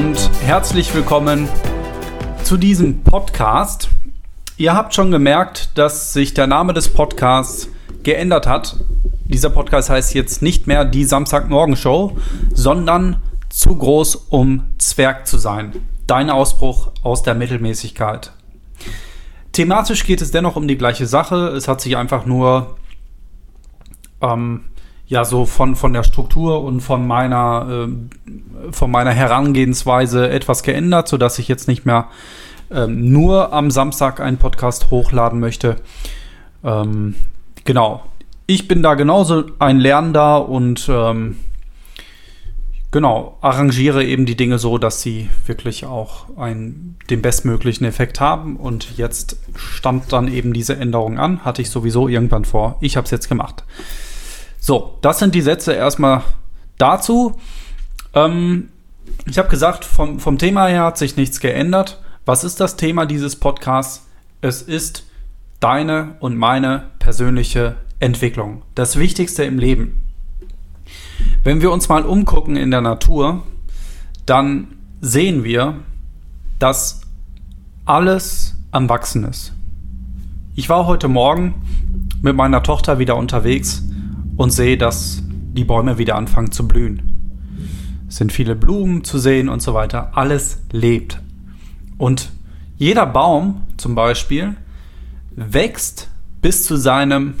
Und herzlich willkommen zu diesem Podcast. Ihr habt schon gemerkt, dass sich der Name des Podcasts geändert hat. Dieser Podcast heißt jetzt nicht mehr die Samstagmorgen-Show, sondern zu groß, um Zwerg zu sein. Dein Ausbruch aus der Mittelmäßigkeit. Thematisch geht es dennoch um die gleiche Sache. Es hat sich einfach nur ähm, ja so von, von der Struktur und von meiner, äh, von meiner Herangehensweise etwas geändert, sodass ich jetzt nicht mehr ähm, nur am Samstag einen Podcast hochladen möchte. Ähm, genau. Ich bin da genauso ein Lernender und ähm, genau, arrangiere eben die Dinge so, dass sie wirklich auch einen, den bestmöglichen Effekt haben. Und jetzt stand dann eben diese Änderung an. Hatte ich sowieso irgendwann vor. Ich habe es jetzt gemacht. So, das sind die Sätze erstmal dazu. Ähm, ich habe gesagt, vom, vom Thema her hat sich nichts geändert. Was ist das Thema dieses Podcasts? Es ist deine und meine persönliche Entwicklung. Das Wichtigste im Leben. Wenn wir uns mal umgucken in der Natur, dann sehen wir, dass alles am Wachsen ist. Ich war heute Morgen mit meiner Tochter wieder unterwegs und sehe, dass die Bäume wieder anfangen zu blühen. Es sind viele Blumen zu sehen und so weiter. Alles lebt. Und jeder Baum zum Beispiel wächst bis zu seinem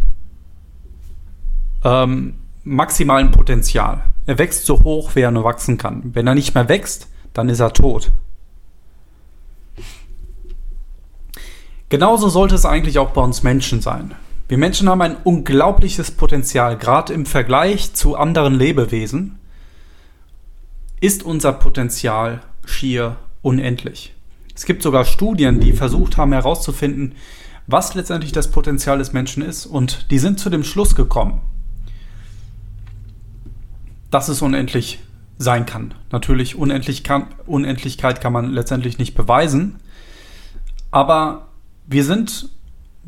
ähm, maximalen Potenzial. Er wächst so hoch, wie er nur wachsen kann. Wenn er nicht mehr wächst, dann ist er tot. Genauso sollte es eigentlich auch bei uns Menschen sein. Wir Menschen haben ein unglaubliches Potenzial, gerade im Vergleich zu anderen Lebewesen ist unser Potenzial schier unendlich. Es gibt sogar Studien, die versucht haben herauszufinden, was letztendlich das Potenzial des Menschen ist und die sind zu dem Schluss gekommen, dass es unendlich sein kann. Natürlich unendlich kann, Unendlichkeit kann man letztendlich nicht beweisen, aber wir sind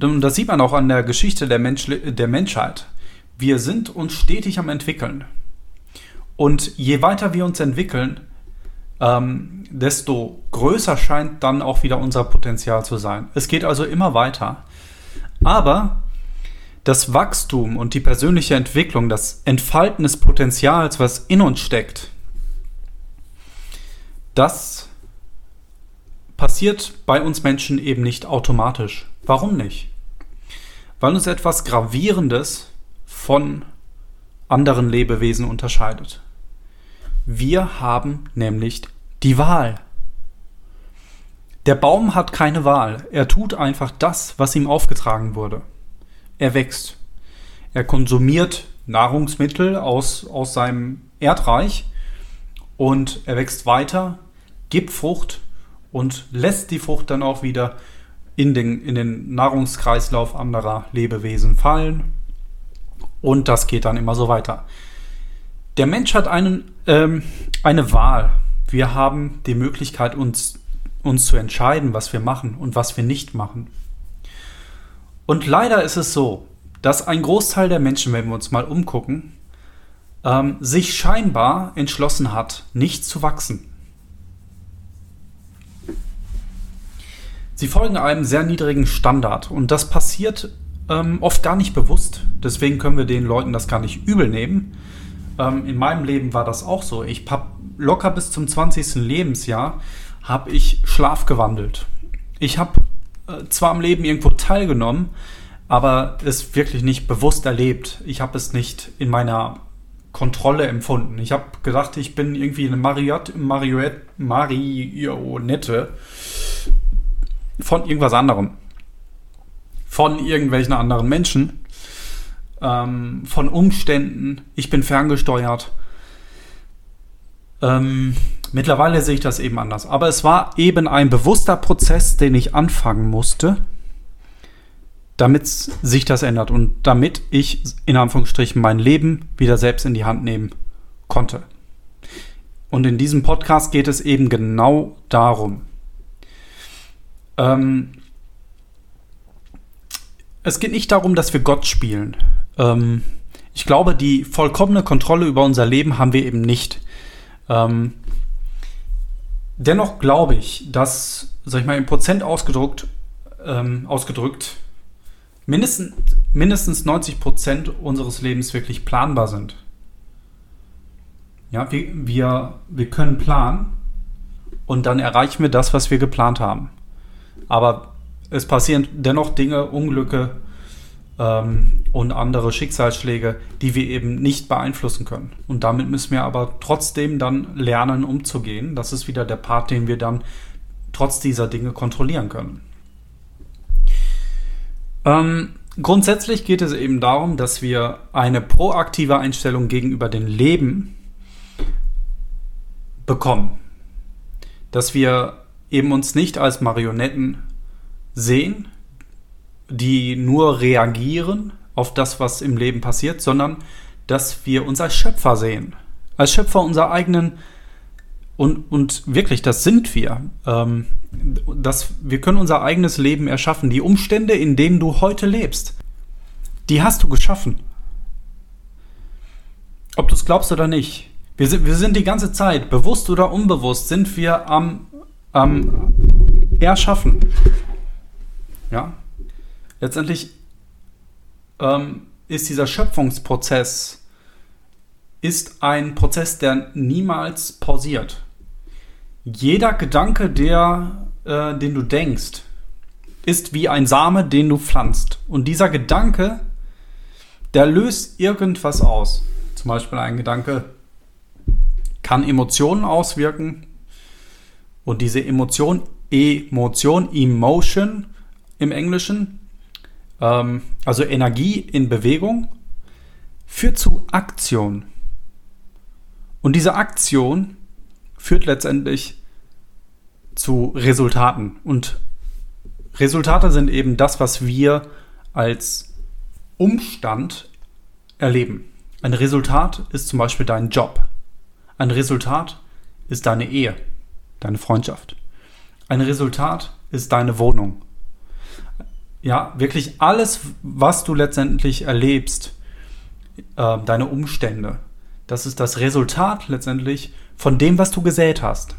und das sieht man auch an der Geschichte der, Mensch, der Menschheit. Wir sind uns stetig am entwickeln. Und je weiter wir uns entwickeln, ähm, desto größer scheint dann auch wieder unser Potenzial zu sein. Es geht also immer weiter. Aber das Wachstum und die persönliche Entwicklung, das Entfalten des Potenzials, was in uns steckt, das passiert bei uns Menschen eben nicht automatisch. Warum nicht? Weil uns etwas Gravierendes von anderen Lebewesen unterscheidet. Wir haben nämlich die Wahl. Der Baum hat keine Wahl. Er tut einfach das, was ihm aufgetragen wurde. Er wächst. Er konsumiert Nahrungsmittel aus, aus seinem Erdreich und er wächst weiter, gibt Frucht und lässt die Frucht dann auch wieder in den, in den Nahrungskreislauf anderer Lebewesen fallen. Und das geht dann immer so weiter. Der Mensch hat einen, ähm, eine Wahl. Wir haben die Möglichkeit, uns, uns zu entscheiden, was wir machen und was wir nicht machen. Und leider ist es so, dass ein Großteil der Menschen, wenn wir uns mal umgucken, ähm, sich scheinbar entschlossen hat, nicht zu wachsen. Sie folgen einem sehr niedrigen Standard und das passiert ähm, oft gar nicht bewusst. Deswegen können wir den Leuten das gar nicht übel nehmen. Ähm, in meinem Leben war das auch so. Ich habe locker bis zum 20. Lebensjahr habe ich Schlaf gewandelt. Ich habe äh, zwar am Leben irgendwo teilgenommen, aber es wirklich nicht bewusst erlebt. Ich habe es nicht in meiner Kontrolle empfunden. Ich habe gedacht, ich bin irgendwie eine Marionette, Marionette von irgendwas anderem. Von irgendwelchen anderen Menschen. Ähm, von Umständen. Ich bin ferngesteuert. Ähm, mittlerweile sehe ich das eben anders. Aber es war eben ein bewusster Prozess, den ich anfangen musste, damit sich das ändert und damit ich in Anführungsstrichen mein Leben wieder selbst in die Hand nehmen konnte. Und in diesem Podcast geht es eben genau darum. Ähm, es geht nicht darum, dass wir Gott spielen. Ähm, ich glaube, die vollkommene Kontrolle über unser Leben haben wir eben nicht. Ähm, Dennoch glaube ich, dass, sag ich mal, in Prozent ausgedrückt, ähm, ausgedrückt mindestens, mindestens 90 Prozent unseres Lebens wirklich planbar sind. Ja, wir, wir, wir können planen und dann erreichen wir das, was wir geplant haben. Aber es passieren dennoch Dinge, Unglücke ähm, und andere Schicksalsschläge, die wir eben nicht beeinflussen können. Und damit müssen wir aber trotzdem dann lernen, umzugehen. Das ist wieder der Part, den wir dann trotz dieser Dinge kontrollieren können. Ähm, grundsätzlich geht es eben darum, dass wir eine proaktive Einstellung gegenüber dem Leben bekommen. Dass wir eben uns nicht als Marionetten sehen, die nur reagieren auf das, was im Leben passiert, sondern dass wir uns als Schöpfer sehen. Als Schöpfer unserer eigenen und, und wirklich, das sind wir. Ähm, dass wir können unser eigenes Leben erschaffen. Die Umstände, in denen du heute lebst, die hast du geschaffen. Ob du es glaubst oder nicht. Wir sind, wir sind die ganze Zeit, bewusst oder unbewusst, sind wir am, am Erschaffen. Ja. Letztendlich ähm, ist dieser Schöpfungsprozess ist ein Prozess, der niemals pausiert. Jeder Gedanke, der, äh, den du denkst, ist wie ein Same, den du pflanzt. Und dieser Gedanke, der löst irgendwas aus. Zum Beispiel ein Gedanke kann Emotionen auswirken. Und diese Emotion, Emotion, Emotion im Englischen, ähm, also Energie in Bewegung, führt zu Aktion. Und diese Aktion führt letztendlich zu Resultaten. Und Resultate sind eben das, was wir als Umstand erleben. Ein Resultat ist zum Beispiel dein Job. Ein Resultat ist deine Ehe, deine Freundschaft. Ein Resultat ist deine Wohnung. Ja, wirklich alles, was du letztendlich erlebst, äh, deine Umstände, das ist das Resultat letztendlich von dem, was du gesät hast.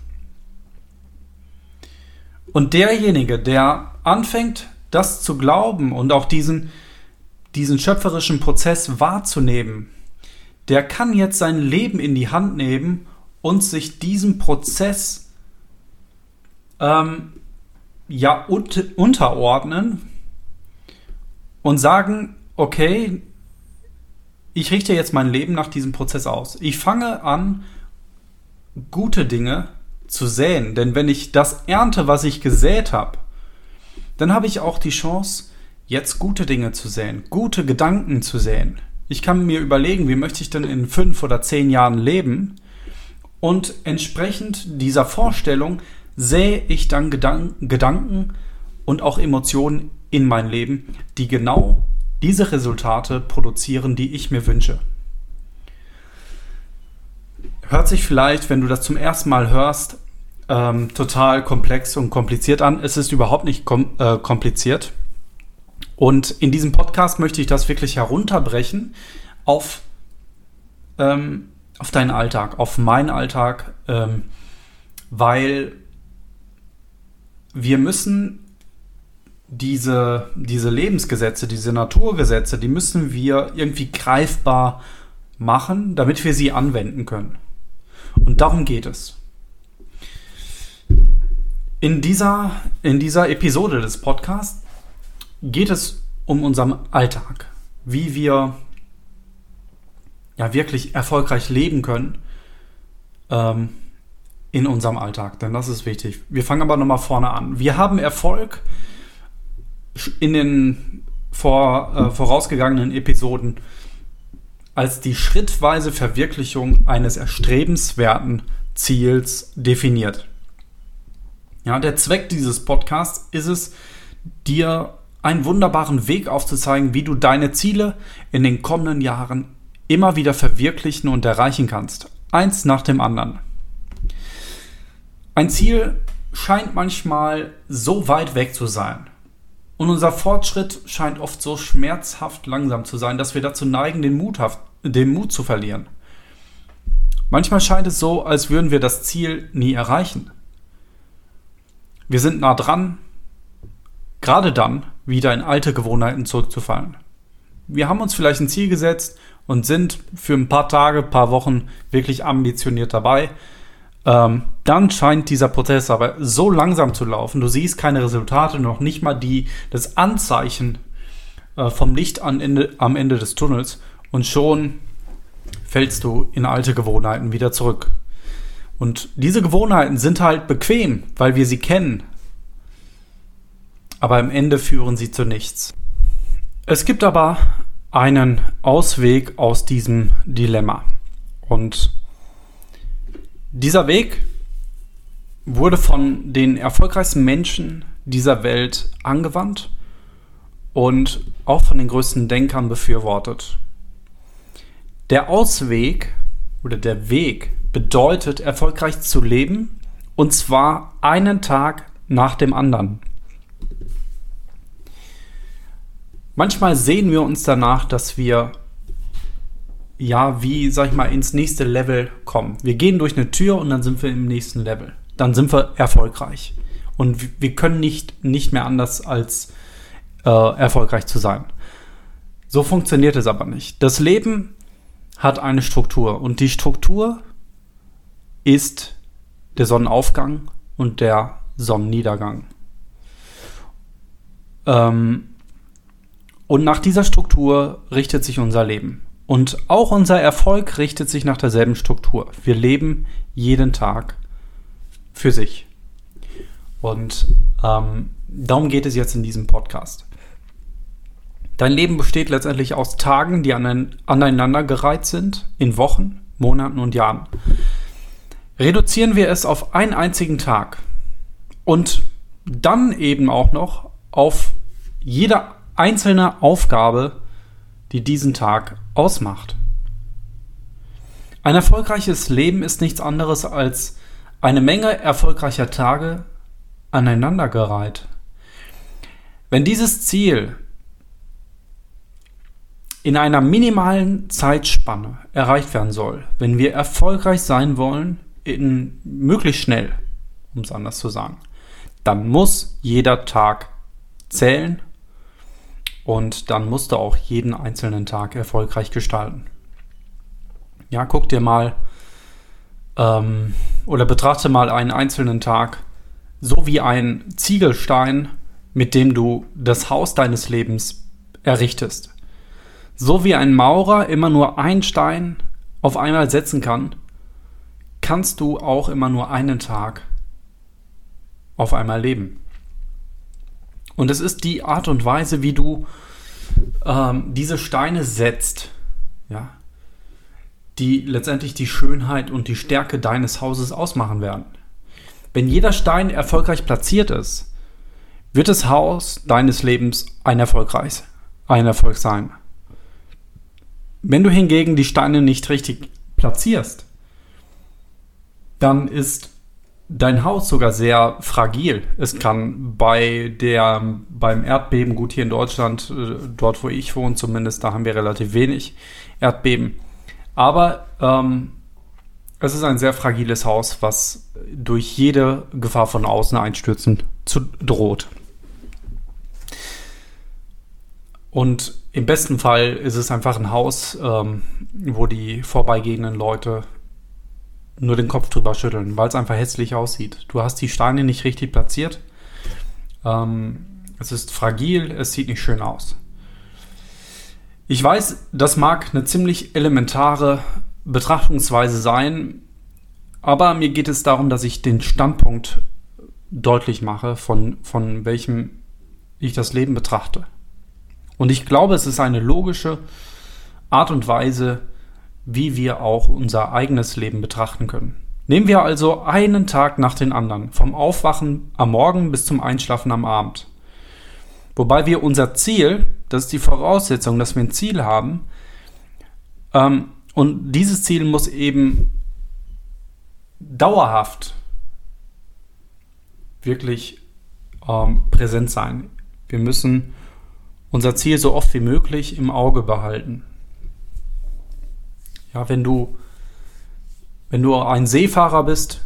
Und derjenige, der anfängt, das zu glauben und auch diesen, diesen schöpferischen Prozess wahrzunehmen, der kann jetzt sein Leben in die Hand nehmen und sich diesem Prozess ähm, ja un unterordnen und sagen, okay, ich richte jetzt mein Leben nach diesem Prozess aus. Ich fange an, gute Dinge zu säen. Denn wenn ich das ernte, was ich gesät habe, dann habe ich auch die Chance, jetzt gute Dinge zu säen, gute Gedanken zu säen. Ich kann mir überlegen, wie möchte ich denn in fünf oder zehn Jahren leben? Und entsprechend dieser Vorstellung sähe ich dann Gedan Gedanken und auch Emotionen in mein Leben, die genau diese Resultate produzieren, die ich mir wünsche. Hört sich vielleicht, wenn du das zum ersten Mal hörst, ähm, total komplex und kompliziert an. Es ist überhaupt nicht kom äh, kompliziert. Und in diesem Podcast möchte ich das wirklich herunterbrechen auf, ähm, auf deinen Alltag, auf meinen Alltag, ähm, weil wir müssen diese, diese Lebensgesetze, diese Naturgesetze, die müssen wir irgendwie greifbar machen, damit wir sie anwenden können. Und darum geht es. In dieser, in dieser Episode des Podcasts geht es um unseren Alltag, wie wir ja wirklich erfolgreich leben können ähm, in unserem Alltag, denn das ist wichtig. Wir fangen aber nochmal vorne an. Wir haben Erfolg in den vor, äh, vorausgegangenen Episoden als die schrittweise Verwirklichung eines erstrebenswerten Ziels definiert. Ja, der Zweck dieses Podcasts ist es, dir einen wunderbaren Weg aufzuzeigen, wie du deine Ziele in den kommenden Jahren immer wieder verwirklichen und erreichen kannst. Eins nach dem anderen. Ein Ziel scheint manchmal so weit weg zu sein. Und unser Fortschritt scheint oft so schmerzhaft langsam zu sein, dass wir dazu neigen, den Mut, den Mut zu verlieren. Manchmal scheint es so, als würden wir das Ziel nie erreichen. wir sind nah dran, gerade dann wieder in alte Gewohnheiten zurückzufallen. Wir haben uns vielleicht ein Ziel gesetzt und sind für ein paar Tage, paar Wochen wirklich ambitioniert dabei. Ähm, dann scheint dieser Prozess aber so langsam zu laufen. Du siehst keine Resultate, noch nicht mal die, das Anzeichen äh, vom Licht am Ende, am Ende des Tunnels. Und schon fällst du in alte Gewohnheiten wieder zurück. Und diese Gewohnheiten sind halt bequem, weil wir sie kennen. Aber am Ende führen sie zu nichts. Es gibt aber einen Ausweg aus diesem Dilemma. Und dieser Weg wurde von den erfolgreichsten Menschen dieser Welt angewandt und auch von den größten Denkern befürwortet. Der Ausweg oder der Weg bedeutet, erfolgreich zu leben und zwar einen Tag nach dem anderen. Manchmal sehen wir uns danach, dass wir ja, wie, sag ich mal, ins nächste Level kommen. Wir gehen durch eine Tür und dann sind wir im nächsten Level. Dann sind wir erfolgreich. Und wir können nicht, nicht mehr anders als äh, erfolgreich zu sein. So funktioniert es aber nicht. Das Leben hat eine Struktur und die Struktur ist der Sonnenaufgang und der Sonnenniedergang. Ähm, und nach dieser Struktur richtet sich unser Leben. Und auch unser Erfolg richtet sich nach derselben Struktur. Wir leben jeden Tag für sich. Und ähm, darum geht es jetzt in diesem Podcast. Dein Leben besteht letztendlich aus Tagen, die aneinandergereiht sind, in Wochen, Monaten und Jahren. Reduzieren wir es auf einen einzigen Tag und dann eben auch noch auf jede einzelne Aufgabe, die diesen Tag ausmacht. Ein erfolgreiches Leben ist nichts anderes als eine Menge erfolgreicher Tage aneinandergereiht. Wenn dieses Ziel in einer minimalen Zeitspanne erreicht werden soll, wenn wir erfolgreich sein wollen, in möglichst schnell, um es anders zu sagen, dann muss jeder Tag zählen und dann musst du auch jeden einzelnen Tag erfolgreich gestalten. Ja, guck dir mal ähm, oder betrachte mal einen einzelnen Tag so wie ein Ziegelstein, mit dem du das Haus deines Lebens errichtest. So wie ein Maurer immer nur einen Stein auf einmal setzen kann, kannst du auch immer nur einen Tag auf einmal leben. Und es ist die Art und Weise, wie du ähm, diese Steine setzt, ja, die letztendlich die Schönheit und die Stärke deines Hauses ausmachen werden. Wenn jeder Stein erfolgreich platziert ist, wird das Haus deines Lebens ein Erfolg, ein Erfolg sein. Wenn du hingegen die Steine nicht richtig platzierst, dann ist dein Haus sogar sehr fragil. Es kann bei der, beim Erdbeben, gut hier in Deutschland, äh, dort wo ich wohne zumindest, da haben wir relativ wenig Erdbeben. Aber ähm, es ist ein sehr fragiles Haus, was durch jede Gefahr von außen einstürzen zu, droht. Und im besten Fall ist es einfach ein Haus, ähm, wo die vorbeigehenden Leute nur den Kopf drüber schütteln, weil es einfach hässlich aussieht. Du hast die Steine nicht richtig platziert. Ähm, es ist fragil, es sieht nicht schön aus. Ich weiß, das mag eine ziemlich elementare Betrachtungsweise sein, aber mir geht es darum, dass ich den Standpunkt deutlich mache, von, von welchem ich das Leben betrachte. Und ich glaube, es ist eine logische Art und Weise, wie wir auch unser eigenes Leben betrachten können. Nehmen wir also einen Tag nach den anderen, vom Aufwachen am Morgen bis zum Einschlafen am Abend. Wobei wir unser Ziel, das ist die Voraussetzung, dass wir ein Ziel haben, ähm, und dieses Ziel muss eben dauerhaft wirklich ähm, präsent sein. Wir müssen unser Ziel so oft wie möglich im Auge behalten. Ja, wenn du, wenn du ein Seefahrer bist,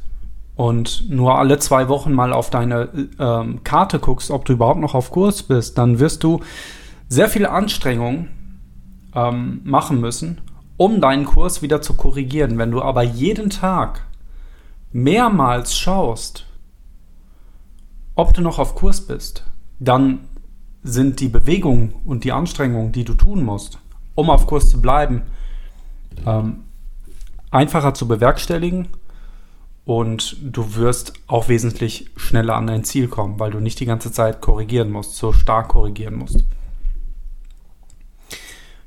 und nur alle zwei Wochen mal auf deine ähm, Karte guckst, ob du überhaupt noch auf Kurs bist, dann wirst du sehr viel Anstrengung ähm, machen müssen, um deinen Kurs wieder zu korrigieren. Wenn du aber jeden Tag mehrmals schaust, ob du noch auf Kurs bist, dann sind die Bewegungen und die Anstrengungen, die du tun musst, um auf Kurs zu bleiben, ähm, einfacher zu bewerkstelligen und du wirst auch wesentlich schneller an dein Ziel kommen, weil du nicht die ganze Zeit korrigieren musst, so stark korrigieren musst.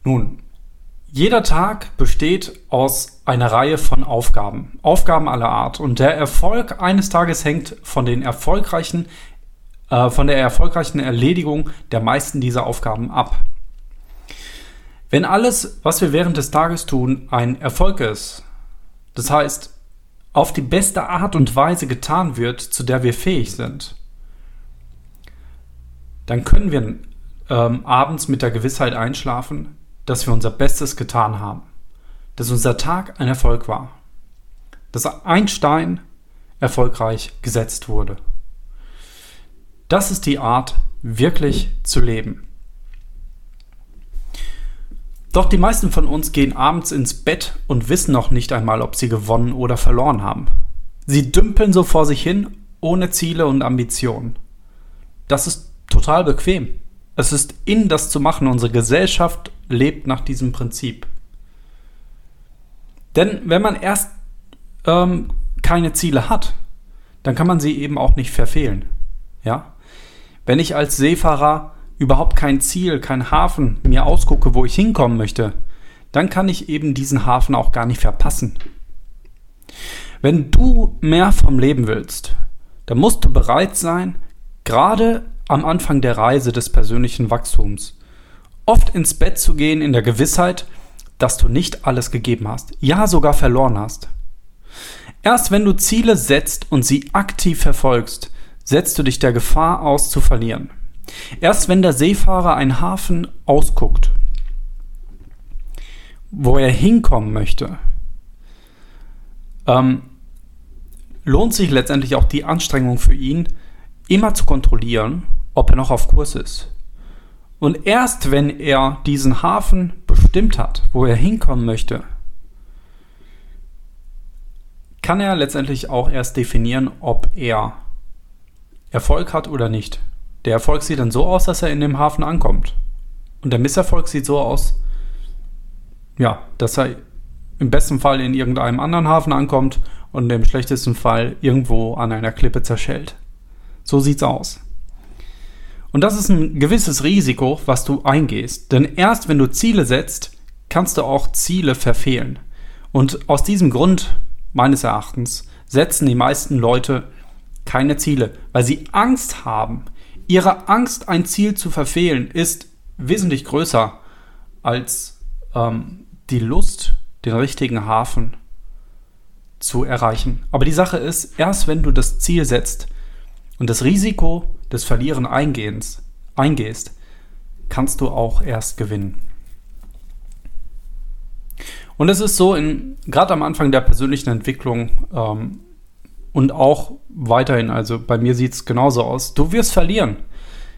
Nun, jeder Tag besteht aus einer Reihe von Aufgaben, Aufgaben aller Art. Und der Erfolg eines Tages hängt von den erfolgreichen, äh, von der erfolgreichen Erledigung der meisten dieser Aufgaben ab. Wenn alles, was wir während des Tages tun, ein Erfolg ist, das heißt, auf die beste Art und Weise getan wird, zu der wir fähig sind, dann können wir ähm, abends mit der Gewissheit einschlafen, dass wir unser Bestes getan haben, dass unser Tag ein Erfolg war, dass ein Stein erfolgreich gesetzt wurde. Das ist die Art, wirklich zu leben. Doch die meisten von uns gehen abends ins Bett und wissen noch nicht einmal, ob sie gewonnen oder verloren haben. Sie dümpeln so vor sich hin, ohne Ziele und Ambitionen. Das ist total bequem. Es ist in das zu machen. Unsere Gesellschaft lebt nach diesem Prinzip. Denn wenn man erst ähm, keine Ziele hat, dann kann man sie eben auch nicht verfehlen. Ja? Wenn ich als Seefahrer überhaupt kein Ziel, kein Hafen mir ausgucke, wo ich hinkommen möchte, dann kann ich eben diesen Hafen auch gar nicht verpassen. Wenn du mehr vom Leben willst, dann musst du bereit sein, gerade am Anfang der Reise des persönlichen Wachstums, oft ins Bett zu gehen in der Gewissheit, dass du nicht alles gegeben hast, ja sogar verloren hast. Erst wenn du Ziele setzt und sie aktiv verfolgst, setzt du dich der Gefahr aus zu verlieren. Erst wenn der Seefahrer einen Hafen ausguckt, wo er hinkommen möchte, ähm, lohnt sich letztendlich auch die Anstrengung für ihn, immer zu kontrollieren, ob er noch auf Kurs ist. Und erst wenn er diesen Hafen bestimmt hat, wo er hinkommen möchte, kann er letztendlich auch erst definieren, ob er Erfolg hat oder nicht. Der Erfolg sieht dann so aus, dass er in dem Hafen ankommt. Und der Misserfolg sieht so aus, ja, dass er im besten Fall in irgendeinem anderen Hafen ankommt und im schlechtesten Fall irgendwo an einer Klippe zerschellt. So sieht's aus. Und das ist ein gewisses Risiko, was du eingehst. Denn erst wenn du Ziele setzt, kannst du auch Ziele verfehlen. Und aus diesem Grund, meines Erachtens, setzen die meisten Leute keine Ziele, weil sie Angst haben. Ihre Angst, ein Ziel zu verfehlen, ist wesentlich größer als ähm, die Lust, den richtigen Hafen zu erreichen. Aber die Sache ist, erst wenn du das Ziel setzt und das Risiko des Verlieren eingehens, eingehst, kannst du auch erst gewinnen. Und es ist so, gerade am Anfang der persönlichen Entwicklung ähm, und auch weiterhin, also bei mir sieht es genauso aus, du wirst verlieren.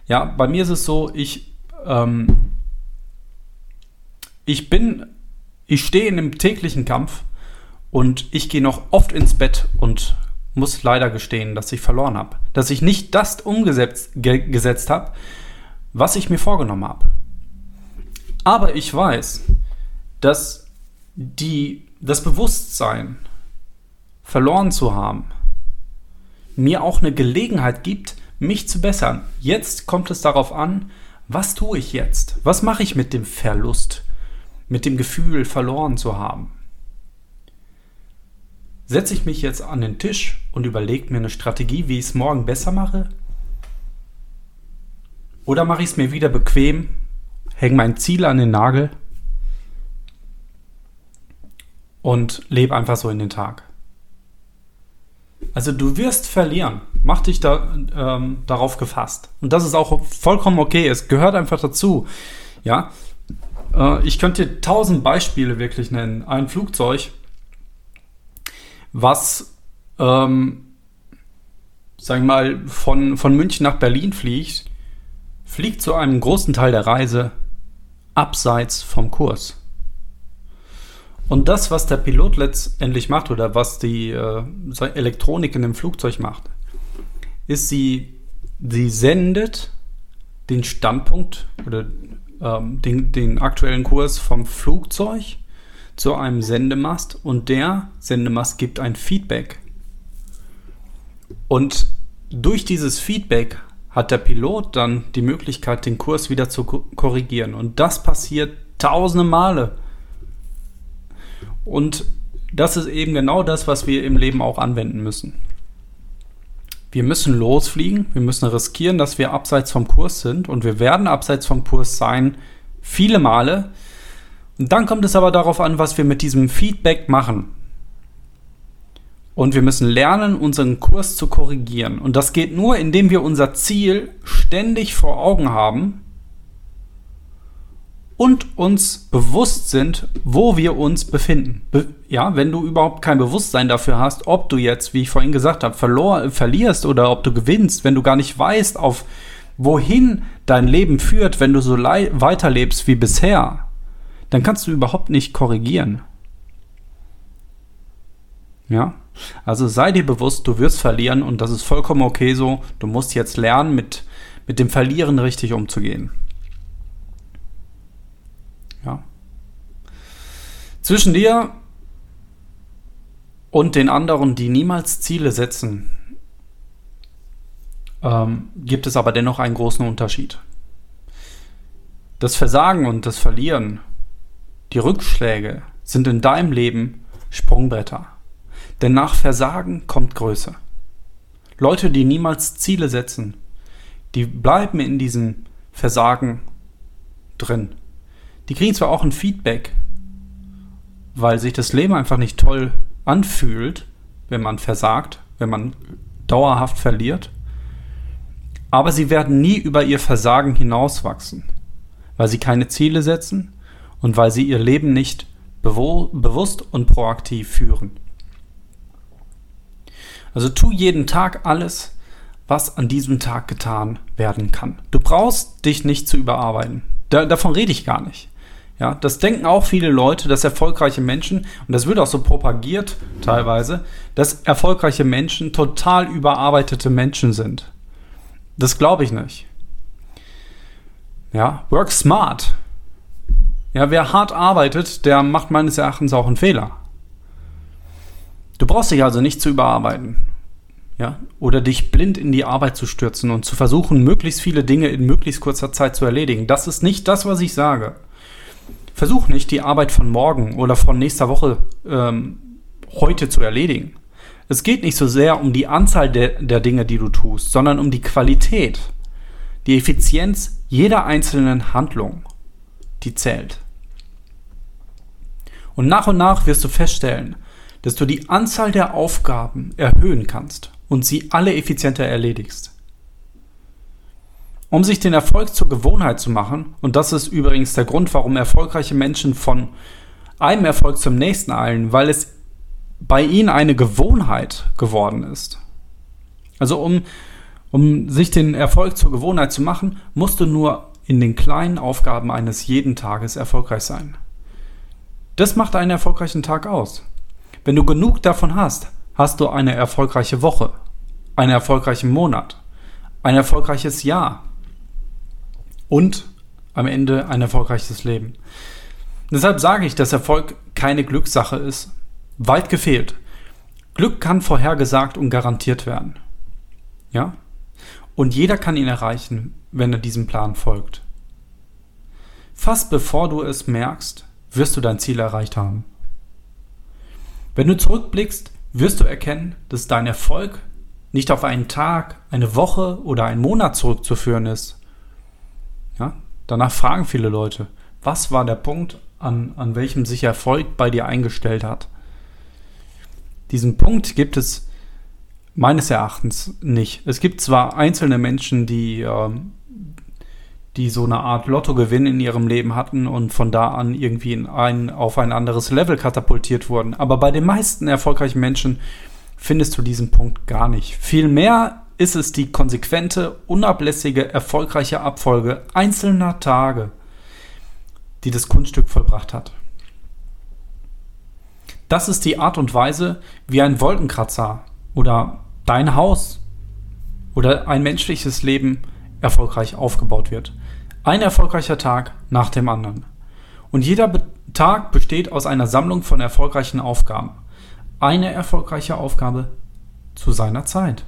Ja, bei mir ist es so, ich, ähm, ich bin, ich stehe in einem täglichen Kampf und ich gehe noch oft ins Bett und muss leider gestehen, dass ich verloren habe. Dass ich nicht das umgesetzt ge gesetzt habe, was ich mir vorgenommen habe. Aber ich weiß, dass die, das Bewusstsein, verloren zu haben, mir auch eine Gelegenheit gibt, mich zu bessern. Jetzt kommt es darauf an, was tue ich jetzt? Was mache ich mit dem Verlust, mit dem Gefühl, verloren zu haben? Setze ich mich jetzt an den Tisch und überlege mir eine Strategie, wie ich es morgen besser mache? Oder mache ich es mir wieder bequem, hänge mein Ziel an den Nagel und lebe einfach so in den Tag? Also du wirst verlieren. Mach dich da, ähm, darauf gefasst. Und das ist auch vollkommen okay. Es gehört einfach dazu. Ja. Äh, ich könnte tausend Beispiele wirklich nennen. Ein Flugzeug was ähm, sag ich mal, von, von München nach Berlin fliegt, fliegt zu einem großen Teil der Reise abseits vom Kurs. Und das, was der Pilot letztendlich macht oder was die äh, Elektronik in dem Flugzeug macht, ist, sie, sie sendet den Standpunkt oder ähm, den, den aktuellen Kurs vom Flugzeug zu einem Sendemast und der Sendemast gibt ein Feedback. Und durch dieses Feedback hat der Pilot dann die Möglichkeit, den Kurs wieder zu korrigieren. Und das passiert tausende Male. Und das ist eben genau das, was wir im Leben auch anwenden müssen. Wir müssen losfliegen, wir müssen riskieren, dass wir abseits vom Kurs sind und wir werden abseits vom Kurs sein, viele Male. Und dann kommt es aber darauf an, was wir mit diesem Feedback machen. Und wir müssen lernen, unseren Kurs zu korrigieren. Und das geht nur, indem wir unser Ziel ständig vor Augen haben und uns bewusst sind, wo wir uns befinden. Be ja, wenn du überhaupt kein Bewusstsein dafür hast, ob du jetzt, wie ich vorhin gesagt habe, verlor, verlierst oder ob du gewinnst, wenn du gar nicht weißt, auf wohin dein Leben führt, wenn du so weiterlebst wie bisher, dann kannst du überhaupt nicht korrigieren. Ja, also sei dir bewusst, du wirst verlieren und das ist vollkommen okay so. Du musst jetzt lernen, mit, mit dem Verlieren richtig umzugehen. Ja. Zwischen dir und den anderen, die niemals Ziele setzen, ähm, gibt es aber dennoch einen großen Unterschied. Das Versagen und das Verlieren, die Rückschläge sind in deinem Leben Sprungbretter. Denn nach Versagen kommt Größe. Leute, die niemals Ziele setzen, die bleiben in diesem Versagen drin. Die kriegen zwar auch ein Feedback, weil sich das Leben einfach nicht toll anfühlt, wenn man versagt, wenn man dauerhaft verliert, aber sie werden nie über ihr Versagen hinauswachsen, weil sie keine Ziele setzen und weil sie ihr Leben nicht bewusst und proaktiv führen. Also tu jeden Tag alles, was an diesem Tag getan werden kann. Du brauchst dich nicht zu überarbeiten. Da, davon rede ich gar nicht. Ja, das denken auch viele Leute, dass erfolgreiche Menschen, und das wird auch so propagiert teilweise, dass erfolgreiche Menschen total überarbeitete Menschen sind. Das glaube ich nicht. Ja, work smart. Ja, wer hart arbeitet, der macht meines Erachtens auch einen Fehler. Du brauchst dich also nicht zu überarbeiten. Ja? Oder dich blind in die Arbeit zu stürzen und zu versuchen, möglichst viele Dinge in möglichst kurzer Zeit zu erledigen. Das ist nicht das, was ich sage. Versuch nicht, die Arbeit von morgen oder von nächster Woche ähm, heute zu erledigen. Es geht nicht so sehr um die Anzahl der, der Dinge, die du tust, sondern um die Qualität, die Effizienz jeder einzelnen Handlung, die zählt. Und nach und nach wirst du feststellen, dass du die Anzahl der Aufgaben erhöhen kannst und sie alle effizienter erledigst. Um sich den Erfolg zur Gewohnheit zu machen, und das ist übrigens der Grund, warum erfolgreiche Menschen von einem Erfolg zum nächsten eilen, weil es bei ihnen eine Gewohnheit geworden ist. Also um, um sich den Erfolg zur Gewohnheit zu machen, musst du nur in den kleinen Aufgaben eines jeden Tages erfolgreich sein. Das macht einen erfolgreichen Tag aus. Wenn du genug davon hast, hast du eine erfolgreiche Woche, einen erfolgreichen Monat, ein erfolgreiches Jahr und am Ende ein erfolgreiches Leben. Deshalb sage ich, dass Erfolg keine Glückssache ist. Weit gefehlt. Glück kann vorhergesagt und garantiert werden. Ja? Und jeder kann ihn erreichen, wenn er diesem Plan folgt. Fast bevor du es merkst, wirst du dein Ziel erreicht haben. Wenn du zurückblickst, wirst du erkennen, dass dein Erfolg nicht auf einen Tag, eine Woche oder einen Monat zurückzuführen ist. Danach fragen viele Leute, was war der Punkt, an, an welchem sich Erfolg bei dir eingestellt hat? Diesen Punkt gibt es meines Erachtens nicht. Es gibt zwar einzelne Menschen, die ähm, die so eine Art Lottogewinn in ihrem Leben hatten und von da an irgendwie in ein, auf ein anderes Level katapultiert wurden. Aber bei den meisten erfolgreichen Menschen findest du diesen Punkt gar nicht. Vielmehr ist es die konsequente, unablässige, erfolgreiche Abfolge einzelner Tage, die das Kunststück vollbracht hat. Das ist die Art und Weise, wie ein Wolkenkratzer oder dein Haus oder ein menschliches Leben erfolgreich aufgebaut wird. Ein erfolgreicher Tag nach dem anderen. Und jeder Be Tag besteht aus einer Sammlung von erfolgreichen Aufgaben. Eine erfolgreiche Aufgabe zu seiner Zeit.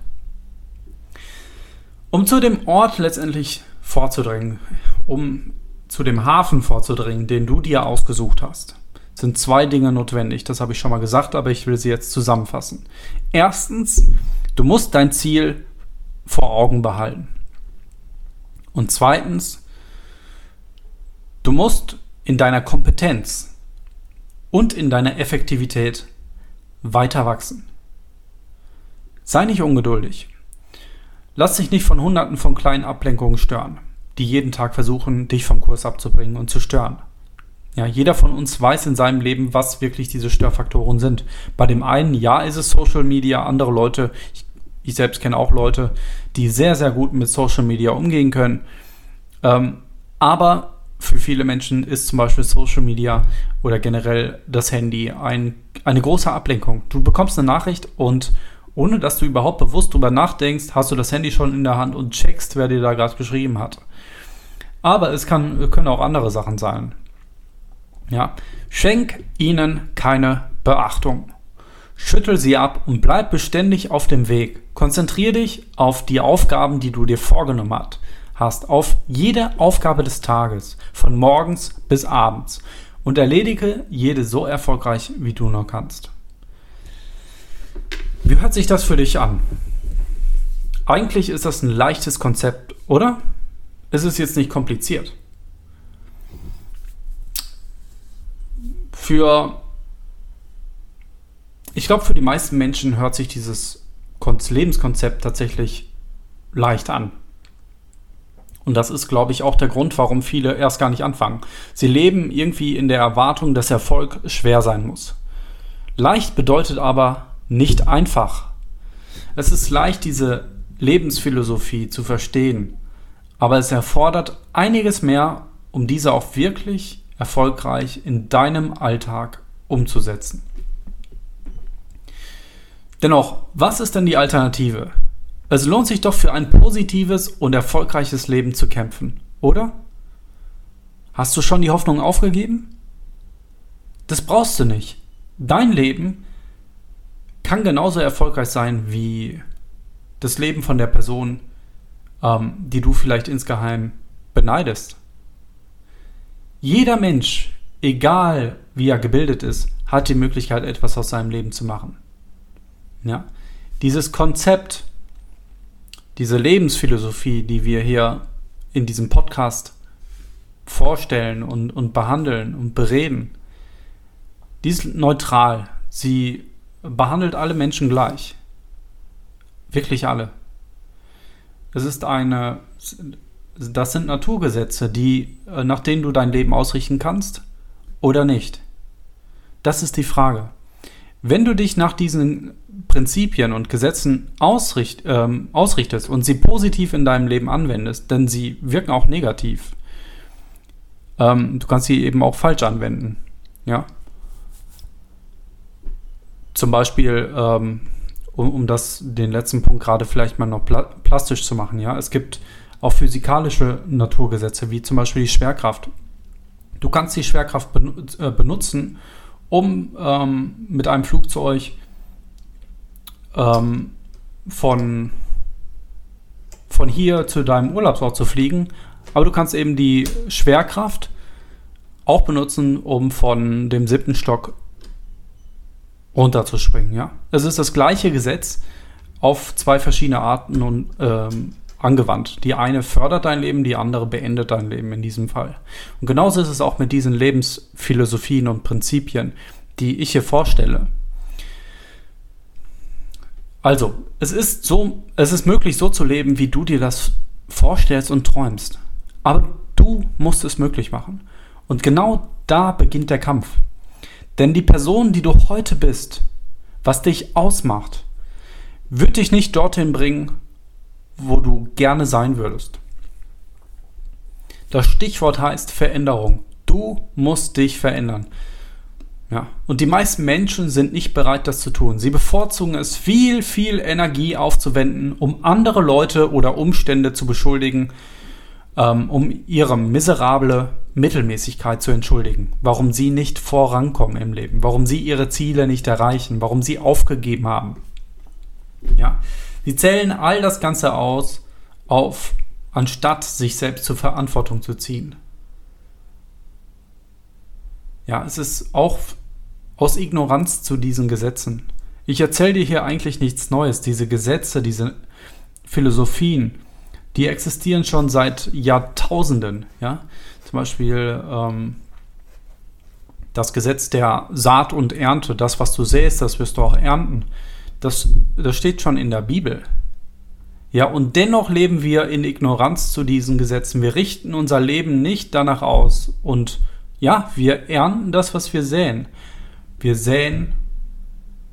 Um zu dem Ort letztendlich vorzudringen, um zu dem Hafen vorzudringen, den du dir ausgesucht hast, sind zwei Dinge notwendig. Das habe ich schon mal gesagt, aber ich will sie jetzt zusammenfassen. Erstens, du musst dein Ziel vor Augen behalten. Und zweitens, du musst in deiner Kompetenz und in deiner Effektivität weiter wachsen. Sei nicht ungeduldig. Lass dich nicht von Hunderten von kleinen Ablenkungen stören, die jeden Tag versuchen, dich vom Kurs abzubringen und zu stören. Ja, jeder von uns weiß in seinem Leben, was wirklich diese Störfaktoren sind. Bei dem einen, ja, ist es Social Media, andere Leute, ich, ich selbst kenne auch Leute, die sehr, sehr gut mit Social Media umgehen können. Ähm, aber für viele Menschen ist zum Beispiel Social Media oder generell das Handy ein, eine große Ablenkung. Du bekommst eine Nachricht und ohne dass du überhaupt bewusst drüber nachdenkst, hast du das Handy schon in der Hand und checkst, wer dir da gerade geschrieben hat. Aber es kann, können auch andere Sachen sein. Ja, schenk ihnen keine Beachtung. Schüttel sie ab und bleib beständig auf dem Weg. Konzentriere dich auf die Aufgaben, die du dir vorgenommen hast, auf jede Aufgabe des Tages, von morgens bis abends und erledige jede so erfolgreich, wie du nur kannst. Wie hört sich das für dich an? Eigentlich ist das ein leichtes Konzept, oder? Es ist jetzt nicht kompliziert. Für, ich glaube, für die meisten Menschen hört sich dieses Lebenskonzept tatsächlich leicht an. Und das ist, glaube ich, auch der Grund, warum viele erst gar nicht anfangen. Sie leben irgendwie in der Erwartung, dass Erfolg schwer sein muss. Leicht bedeutet aber nicht einfach. Es ist leicht, diese Lebensphilosophie zu verstehen, aber es erfordert einiges mehr, um diese auch wirklich erfolgreich in deinem Alltag umzusetzen. Dennoch, was ist denn die Alternative? Es lohnt sich doch für ein positives und erfolgreiches Leben zu kämpfen, oder? Hast du schon die Hoffnung aufgegeben? Das brauchst du nicht. Dein Leben kann genauso erfolgreich sein wie das Leben von der Person, ähm, die du vielleicht insgeheim beneidest. Jeder Mensch, egal wie er gebildet ist, hat die Möglichkeit, etwas aus seinem Leben zu machen. Ja? Dieses Konzept, diese Lebensphilosophie, die wir hier in diesem Podcast vorstellen und, und behandeln und bereden, die ist neutral. Sie behandelt alle Menschen gleich. Wirklich alle. Es ist eine, das sind Naturgesetze, die, äh, nach denen du dein Leben ausrichten kannst oder nicht. Das ist die Frage. Wenn du dich nach diesen Prinzipien und Gesetzen ausricht, ähm, ausrichtest und sie positiv in deinem Leben anwendest, denn sie wirken auch negativ, ähm, du kannst sie eben auch falsch anwenden. Ja, zum Beispiel, ähm, um, um das, den letzten Punkt gerade vielleicht mal noch pla plastisch zu machen, ja, es gibt auch physikalische Naturgesetze, wie zum Beispiel die Schwerkraft. Du kannst die Schwerkraft ben äh, benutzen, um ähm, mit einem Flugzeug ähm, von, von hier zu deinem Urlaubsort zu fliegen. Aber du kannst eben die Schwerkraft auch benutzen, um von dem siebten Stock runterzuspringen. Ja? Es ist das gleiche Gesetz auf zwei verschiedene Arten und ähm, angewandt. Die eine fördert dein Leben, die andere beendet dein Leben in diesem Fall. Und genauso ist es auch mit diesen Lebensphilosophien und Prinzipien, die ich hier vorstelle. Also, es ist so, es ist möglich, so zu leben, wie du dir das vorstellst und träumst. Aber du musst es möglich machen. Und genau da beginnt der Kampf. Denn die Person, die du heute bist, was dich ausmacht, wird dich nicht dorthin bringen, wo du gerne sein würdest. Das Stichwort heißt Veränderung. Du musst dich verändern. Ja. Und die meisten Menschen sind nicht bereit, das zu tun. Sie bevorzugen es, viel, viel Energie aufzuwenden, um andere Leute oder Umstände zu beschuldigen, ähm, um ihre miserable Mittelmäßigkeit zu entschuldigen. Warum sie nicht vorankommen im Leben, warum sie ihre Ziele nicht erreichen, warum sie aufgegeben haben. Ja. Sie zählen all das Ganze aus auf, anstatt sich selbst zur Verantwortung zu ziehen. Ja, es ist auch aus Ignoranz zu diesen Gesetzen. Ich erzähle dir hier eigentlich nichts Neues. Diese Gesetze, diese Philosophien, die existieren schon seit Jahrtausenden. Ja? Zum Beispiel ähm, das Gesetz der Saat und Ernte. Das, was du säst, das wirst du auch ernten. Das, das steht schon in der Bibel. Ja, und dennoch leben wir in Ignoranz zu diesen Gesetzen. Wir richten unser Leben nicht danach aus. Und ja, wir ernten das, was wir säen. Wir säen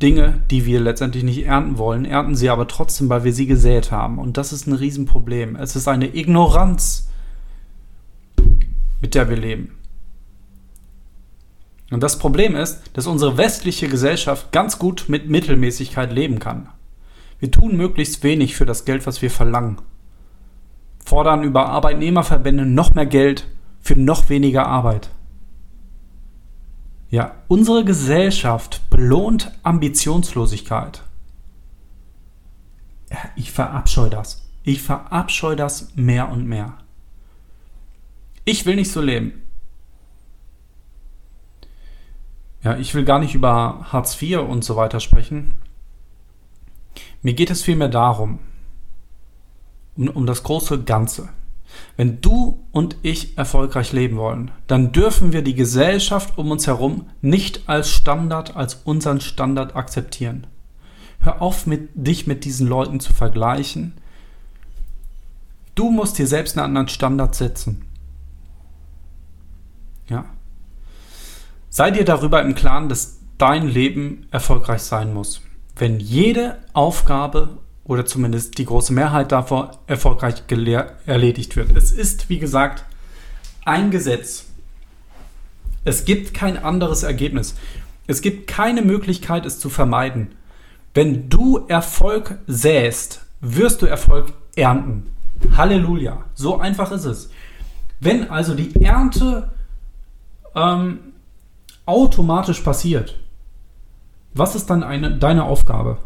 Dinge, die wir letztendlich nicht ernten wollen, ernten sie aber trotzdem, weil wir sie gesät haben. Und das ist ein Riesenproblem. Es ist eine Ignoranz, mit der wir leben. Und das Problem ist, dass unsere westliche Gesellschaft ganz gut mit Mittelmäßigkeit leben kann. Wir tun möglichst wenig für das Geld, was wir verlangen. Fordern über Arbeitnehmerverbände noch mehr Geld für noch weniger Arbeit. Ja, unsere Gesellschaft belohnt Ambitionslosigkeit. Ich verabscheue das. Ich verabscheue das mehr und mehr. Ich will nicht so leben. Ja, ich will gar nicht über Hartz IV und so weiter sprechen. Mir geht es vielmehr darum, um, um das große Ganze. Wenn du und ich erfolgreich leben wollen, dann dürfen wir die Gesellschaft um uns herum nicht als Standard, als unseren Standard akzeptieren. Hör auf, mit, dich mit diesen Leuten zu vergleichen. Du musst dir selbst einen anderen Standard setzen. Ja. Sei dir darüber im Klaren, dass dein Leben erfolgreich sein muss. Wenn jede Aufgabe oder zumindest die große Mehrheit davon erfolgreich erledigt wird. Es ist, wie gesagt, ein Gesetz. Es gibt kein anderes Ergebnis. Es gibt keine Möglichkeit, es zu vermeiden. Wenn du Erfolg säst, wirst du Erfolg ernten. Halleluja. So einfach ist es. Wenn also die Ernte ähm, automatisch passiert, was ist dann eine, deine Aufgabe?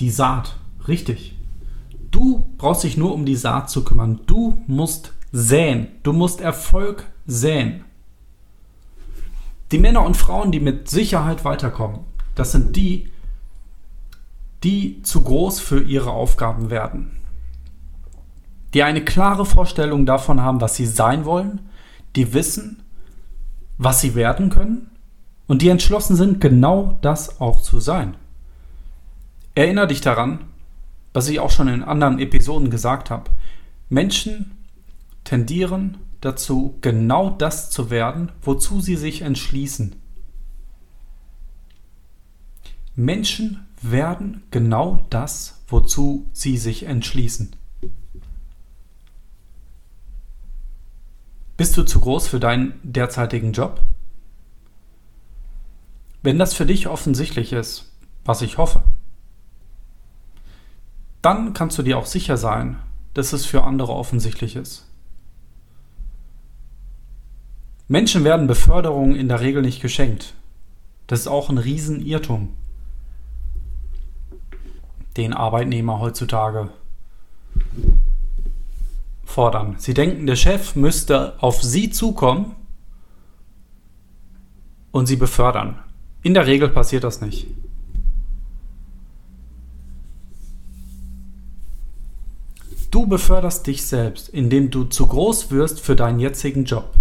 Die Saat, richtig. Du brauchst dich nur um die Saat zu kümmern. Du musst säen. Du musst Erfolg säen. Die Männer und Frauen, die mit Sicherheit weiterkommen, das sind die, die zu groß für ihre Aufgaben werden. Die eine klare Vorstellung davon haben, was sie sein wollen, die wissen, was sie werden können und die entschlossen sind, genau das auch zu sein. Erinner dich daran, was ich auch schon in anderen Episoden gesagt habe. Menschen tendieren dazu, genau das zu werden, wozu sie sich entschließen. Menschen werden genau das, wozu sie sich entschließen. Bist du zu groß für deinen derzeitigen Job? Wenn das für dich offensichtlich ist, was ich hoffe, dann kannst du dir auch sicher sein, dass es für andere offensichtlich ist. Menschen werden Beförderungen in der Regel nicht geschenkt. Das ist auch ein Riesenirrtum, den Arbeitnehmer heutzutage fordern. Sie denken, der Chef müsste auf sie zukommen und sie befördern. In der Regel passiert das nicht. Du beförderst dich selbst, indem du zu groß wirst für deinen jetzigen Job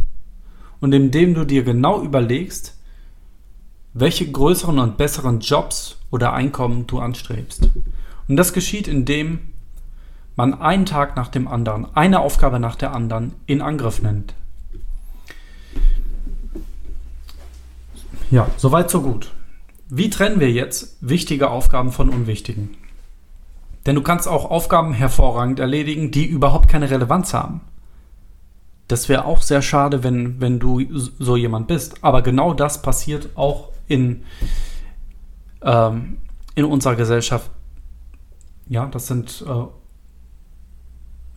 und indem du dir genau überlegst, welche größeren und besseren Jobs oder Einkommen du anstrebst. Und das geschieht, indem man einen Tag nach dem anderen, eine Aufgabe nach der anderen in Angriff nimmt. Ja, soweit so gut. Wie trennen wir jetzt wichtige Aufgaben von unwichtigen? Denn du kannst auch Aufgaben hervorragend erledigen, die überhaupt keine Relevanz haben. Das wäre auch sehr schade, wenn, wenn du so jemand bist. Aber genau das passiert auch in, ähm, in unserer Gesellschaft. Ja, das sind, äh,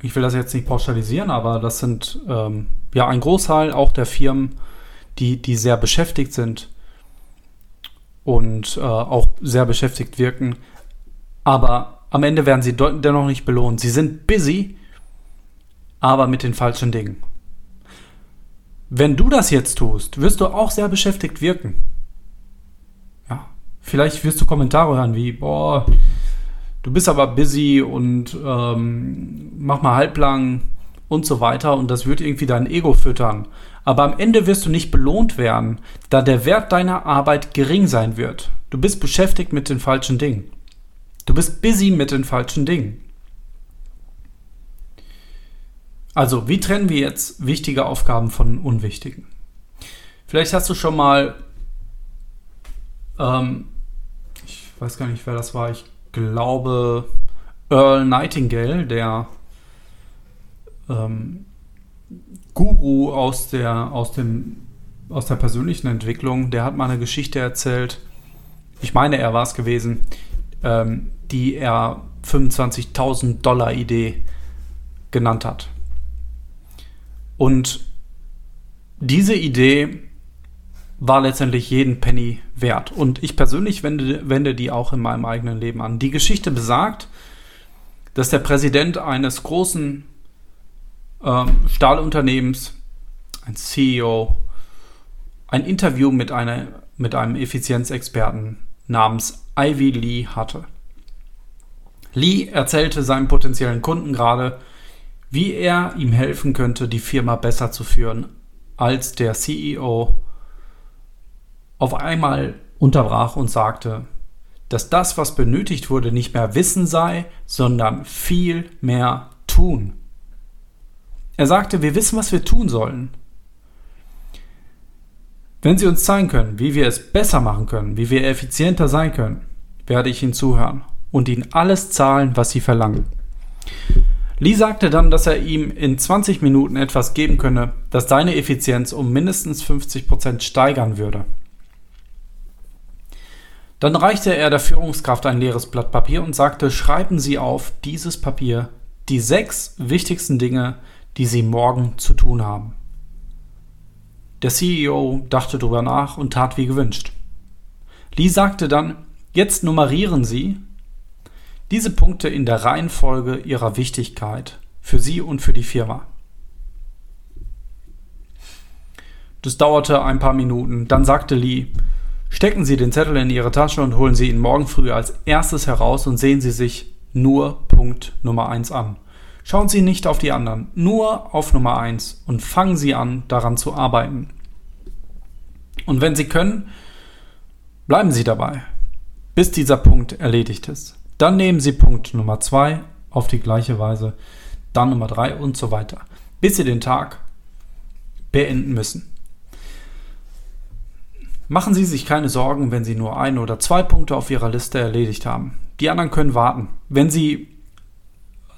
ich will das jetzt nicht pauschalisieren, aber das sind ähm, ja ein Großteil auch der Firmen, die, die sehr beschäftigt sind und äh, auch sehr beschäftigt wirken. Aber am Ende werden sie dennoch nicht belohnt. Sie sind busy, aber mit den falschen Dingen. Wenn du das jetzt tust, wirst du auch sehr beschäftigt wirken. Ja, vielleicht wirst du Kommentare hören wie, boah, du bist aber busy und ähm, mach mal halblang und so weiter und das wird irgendwie dein Ego füttern. Aber am Ende wirst du nicht belohnt werden, da der Wert deiner Arbeit gering sein wird. Du bist beschäftigt mit den falschen Dingen. Du bist busy mit den falschen Dingen. Also, wie trennen wir jetzt wichtige Aufgaben von unwichtigen? Vielleicht hast du schon mal, ähm, ich weiß gar nicht, wer das war, ich glaube Earl Nightingale, der ähm, Guru aus der, aus, dem, aus der persönlichen Entwicklung, der hat mal eine Geschichte erzählt, ich meine, er war es gewesen, ähm, die er 25.000 Dollar Idee genannt hat. Und diese Idee war letztendlich jeden Penny wert. Und ich persönlich wende, wende die auch in meinem eigenen Leben an. Die Geschichte besagt, dass der Präsident eines großen ähm, Stahlunternehmens, ein CEO, ein Interview mit, einer, mit einem Effizienzexperten namens Ivy Lee hatte. Lee erzählte seinem potenziellen Kunden gerade, wie er ihm helfen könnte, die Firma besser zu führen, als der CEO auf einmal unterbrach und sagte, dass das, was benötigt wurde, nicht mehr Wissen sei, sondern viel mehr tun. Er sagte, wir wissen, was wir tun sollen. Wenn Sie uns zeigen können, wie wir es besser machen können, wie wir effizienter sein können, werde ich Ihnen zuhören und Ihnen alles zahlen, was Sie verlangen. Lee sagte dann, dass er ihm in 20 Minuten etwas geben könne, das seine Effizienz um mindestens 50% steigern würde. Dann reichte er der Führungskraft ein leeres Blatt Papier und sagte, schreiben Sie auf dieses Papier die sechs wichtigsten Dinge, die Sie morgen zu tun haben. Der CEO dachte darüber nach und tat wie gewünscht. Lee sagte dann, jetzt nummerieren Sie diese Punkte in der Reihenfolge ihrer Wichtigkeit für Sie und für die Firma. Das dauerte ein paar Minuten. Dann sagte Lee, stecken Sie den Zettel in Ihre Tasche und holen Sie ihn morgen früh als erstes heraus und sehen Sie sich nur Punkt Nummer 1 an. Schauen Sie nicht auf die anderen, nur auf Nummer 1 und fangen Sie an, daran zu arbeiten. Und wenn Sie können, bleiben Sie dabei, bis dieser Punkt erledigt ist. Dann nehmen Sie Punkt Nummer 2 auf die gleiche Weise, dann Nummer 3 und so weiter, bis Sie den Tag beenden müssen. Machen Sie sich keine Sorgen, wenn Sie nur ein oder zwei Punkte auf Ihrer Liste erledigt haben. Die anderen können warten. Wenn Sie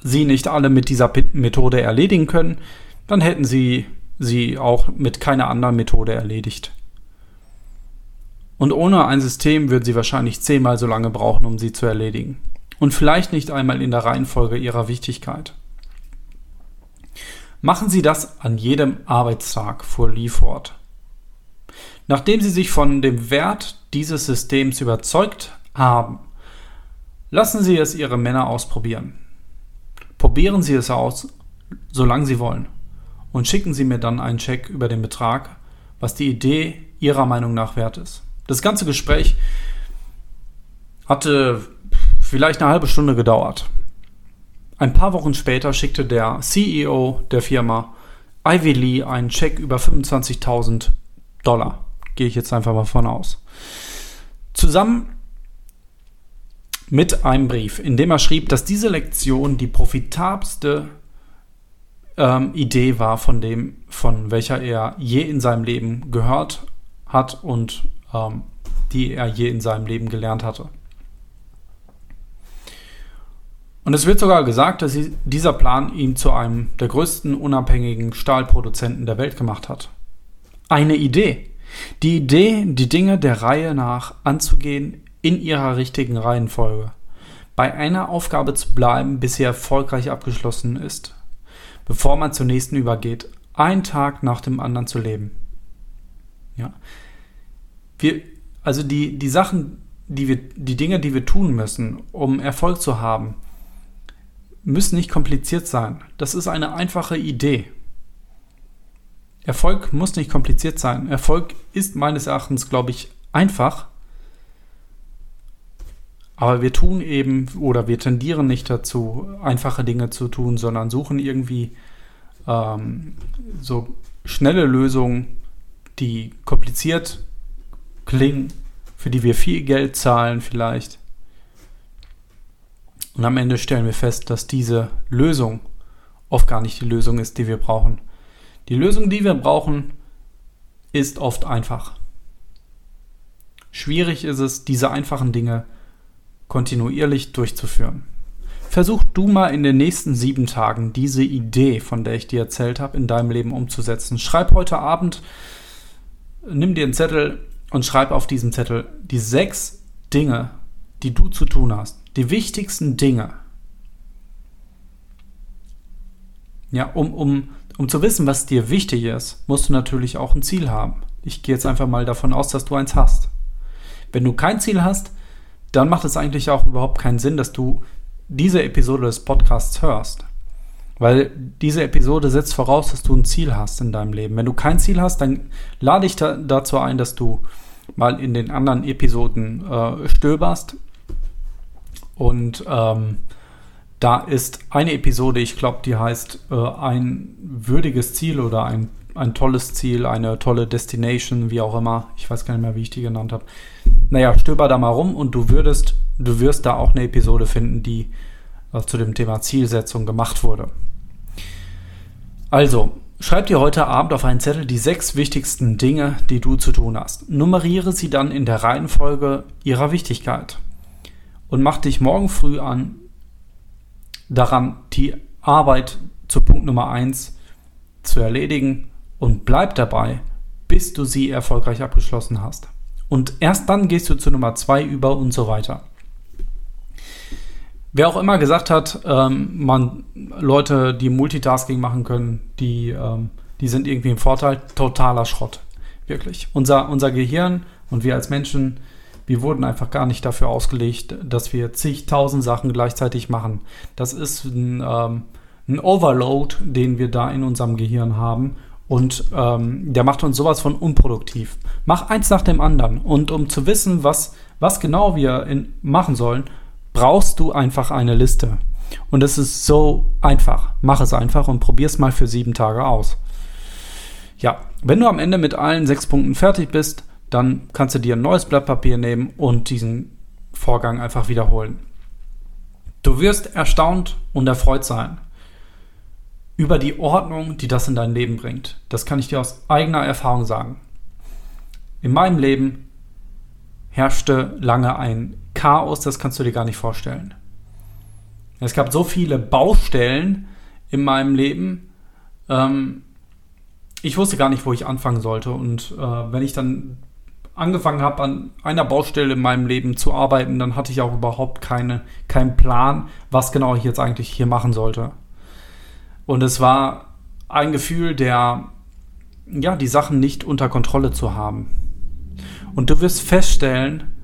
sie nicht alle mit dieser Methode erledigen können, dann hätten Sie sie auch mit keiner anderen Methode erledigt. Und ohne ein System würden Sie wahrscheinlich zehnmal so lange brauchen, um sie zu erledigen und vielleicht nicht einmal in der Reihenfolge ihrer Wichtigkeit. Machen Sie das an jedem Arbeitstag, fuhr Lee fort. Nachdem Sie sich von dem Wert dieses Systems überzeugt haben, lassen Sie es Ihre Männer ausprobieren. Probieren Sie es aus, solange Sie wollen, und schicken Sie mir dann einen Check über den Betrag, was die Idee Ihrer Meinung nach wert ist. Das ganze Gespräch hatte vielleicht eine halbe Stunde gedauert. Ein paar Wochen später schickte der CEO der Firma Ivy Lee einen Scheck über 25.000 Dollar. Gehe ich jetzt einfach mal von aus. Zusammen mit einem Brief, in dem er schrieb, dass diese Lektion die profitabelste ähm, Idee war, von dem, von welcher er je in seinem Leben gehört hat und ähm, die er je in seinem Leben gelernt hatte. Und es wird sogar gesagt, dass dieser Plan ihn zu einem der größten unabhängigen Stahlproduzenten der Welt gemacht hat. Eine Idee. Die Idee, die Dinge der Reihe nach anzugehen in ihrer richtigen Reihenfolge. Bei einer Aufgabe zu bleiben, bis sie erfolgreich abgeschlossen ist, bevor man zur nächsten übergeht, einen Tag nach dem anderen zu leben. Ja. Wir, also die, die Sachen, die wir, die Dinge, die wir tun müssen, um Erfolg zu haben, müssen nicht kompliziert sein. Das ist eine einfache Idee. Erfolg muss nicht kompliziert sein. Erfolg ist meines Erachtens, glaube ich, einfach. Aber wir tun eben oder wir tendieren nicht dazu, einfache Dinge zu tun, sondern suchen irgendwie ähm, so schnelle Lösungen, die kompliziert klingen, für die wir viel Geld zahlen vielleicht. Und am Ende stellen wir fest, dass diese Lösung oft gar nicht die Lösung ist, die wir brauchen. Die Lösung, die wir brauchen, ist oft einfach. Schwierig ist es, diese einfachen Dinge kontinuierlich durchzuführen. Versuch du mal in den nächsten sieben Tagen diese Idee, von der ich dir erzählt habe, in deinem Leben umzusetzen. Schreib heute Abend, nimm dir einen Zettel und schreib auf diesem Zettel die sechs Dinge, die du zu tun hast. Die wichtigsten Dinge. Ja, um, um um zu wissen, was dir wichtig ist, musst du natürlich auch ein Ziel haben. Ich gehe jetzt einfach mal davon aus, dass du eins hast. Wenn du kein Ziel hast, dann macht es eigentlich auch überhaupt keinen Sinn, dass du diese Episode des Podcasts hörst. Weil diese Episode setzt voraus, dass du ein Ziel hast in deinem Leben. Wenn du kein Ziel hast, dann lade ich da, dazu ein, dass du mal in den anderen Episoden äh, stöberst und ähm, da ist eine Episode, ich glaube, die heißt äh, ein würdiges Ziel oder ein, ein tolles Ziel, eine tolle Destination, wie auch immer. Ich weiß gar nicht mehr, wie ich die genannt habe. Naja, stöber da mal rum und du würdest, du wirst da auch eine Episode finden, die äh, zu dem Thema Zielsetzung gemacht wurde. Also, schreib dir heute Abend auf einen Zettel die sechs wichtigsten Dinge, die du zu tun hast. Nummeriere sie dann in der Reihenfolge ihrer Wichtigkeit. Und mach dich morgen früh an, daran, die Arbeit zu Punkt Nummer 1 zu erledigen und bleib dabei, bis du sie erfolgreich abgeschlossen hast. Und erst dann gehst du zu Nummer 2 über und so weiter. Wer auch immer gesagt hat, ähm, man, Leute, die Multitasking machen können, die, ähm, die sind irgendwie im Vorteil, totaler Schrott. Wirklich. Unser, unser Gehirn und wir als Menschen wir wurden einfach gar nicht dafür ausgelegt, dass wir zigtausend Sachen gleichzeitig machen. Das ist ein, ähm, ein Overload, den wir da in unserem Gehirn haben. Und ähm, der macht uns sowas von unproduktiv. Mach eins nach dem anderen. Und um zu wissen, was, was genau wir in, machen sollen, brauchst du einfach eine Liste. Und es ist so einfach. Mach es einfach und probier es mal für sieben Tage aus. Ja, wenn du am Ende mit allen sechs Punkten fertig bist, dann kannst du dir ein neues Blatt Papier nehmen und diesen Vorgang einfach wiederholen. Du wirst erstaunt und erfreut sein über die Ordnung, die das in dein Leben bringt. Das kann ich dir aus eigener Erfahrung sagen. In meinem Leben herrschte lange ein Chaos, das kannst du dir gar nicht vorstellen. Es gab so viele Baustellen in meinem Leben. Ähm, ich wusste gar nicht, wo ich anfangen sollte. Und äh, wenn ich dann angefangen habe, an einer Baustelle in meinem Leben zu arbeiten, dann hatte ich auch überhaupt keine, keinen Plan, was genau ich jetzt eigentlich hier machen sollte. Und es war ein Gefühl der, ja, die Sachen nicht unter Kontrolle zu haben. Und du wirst feststellen,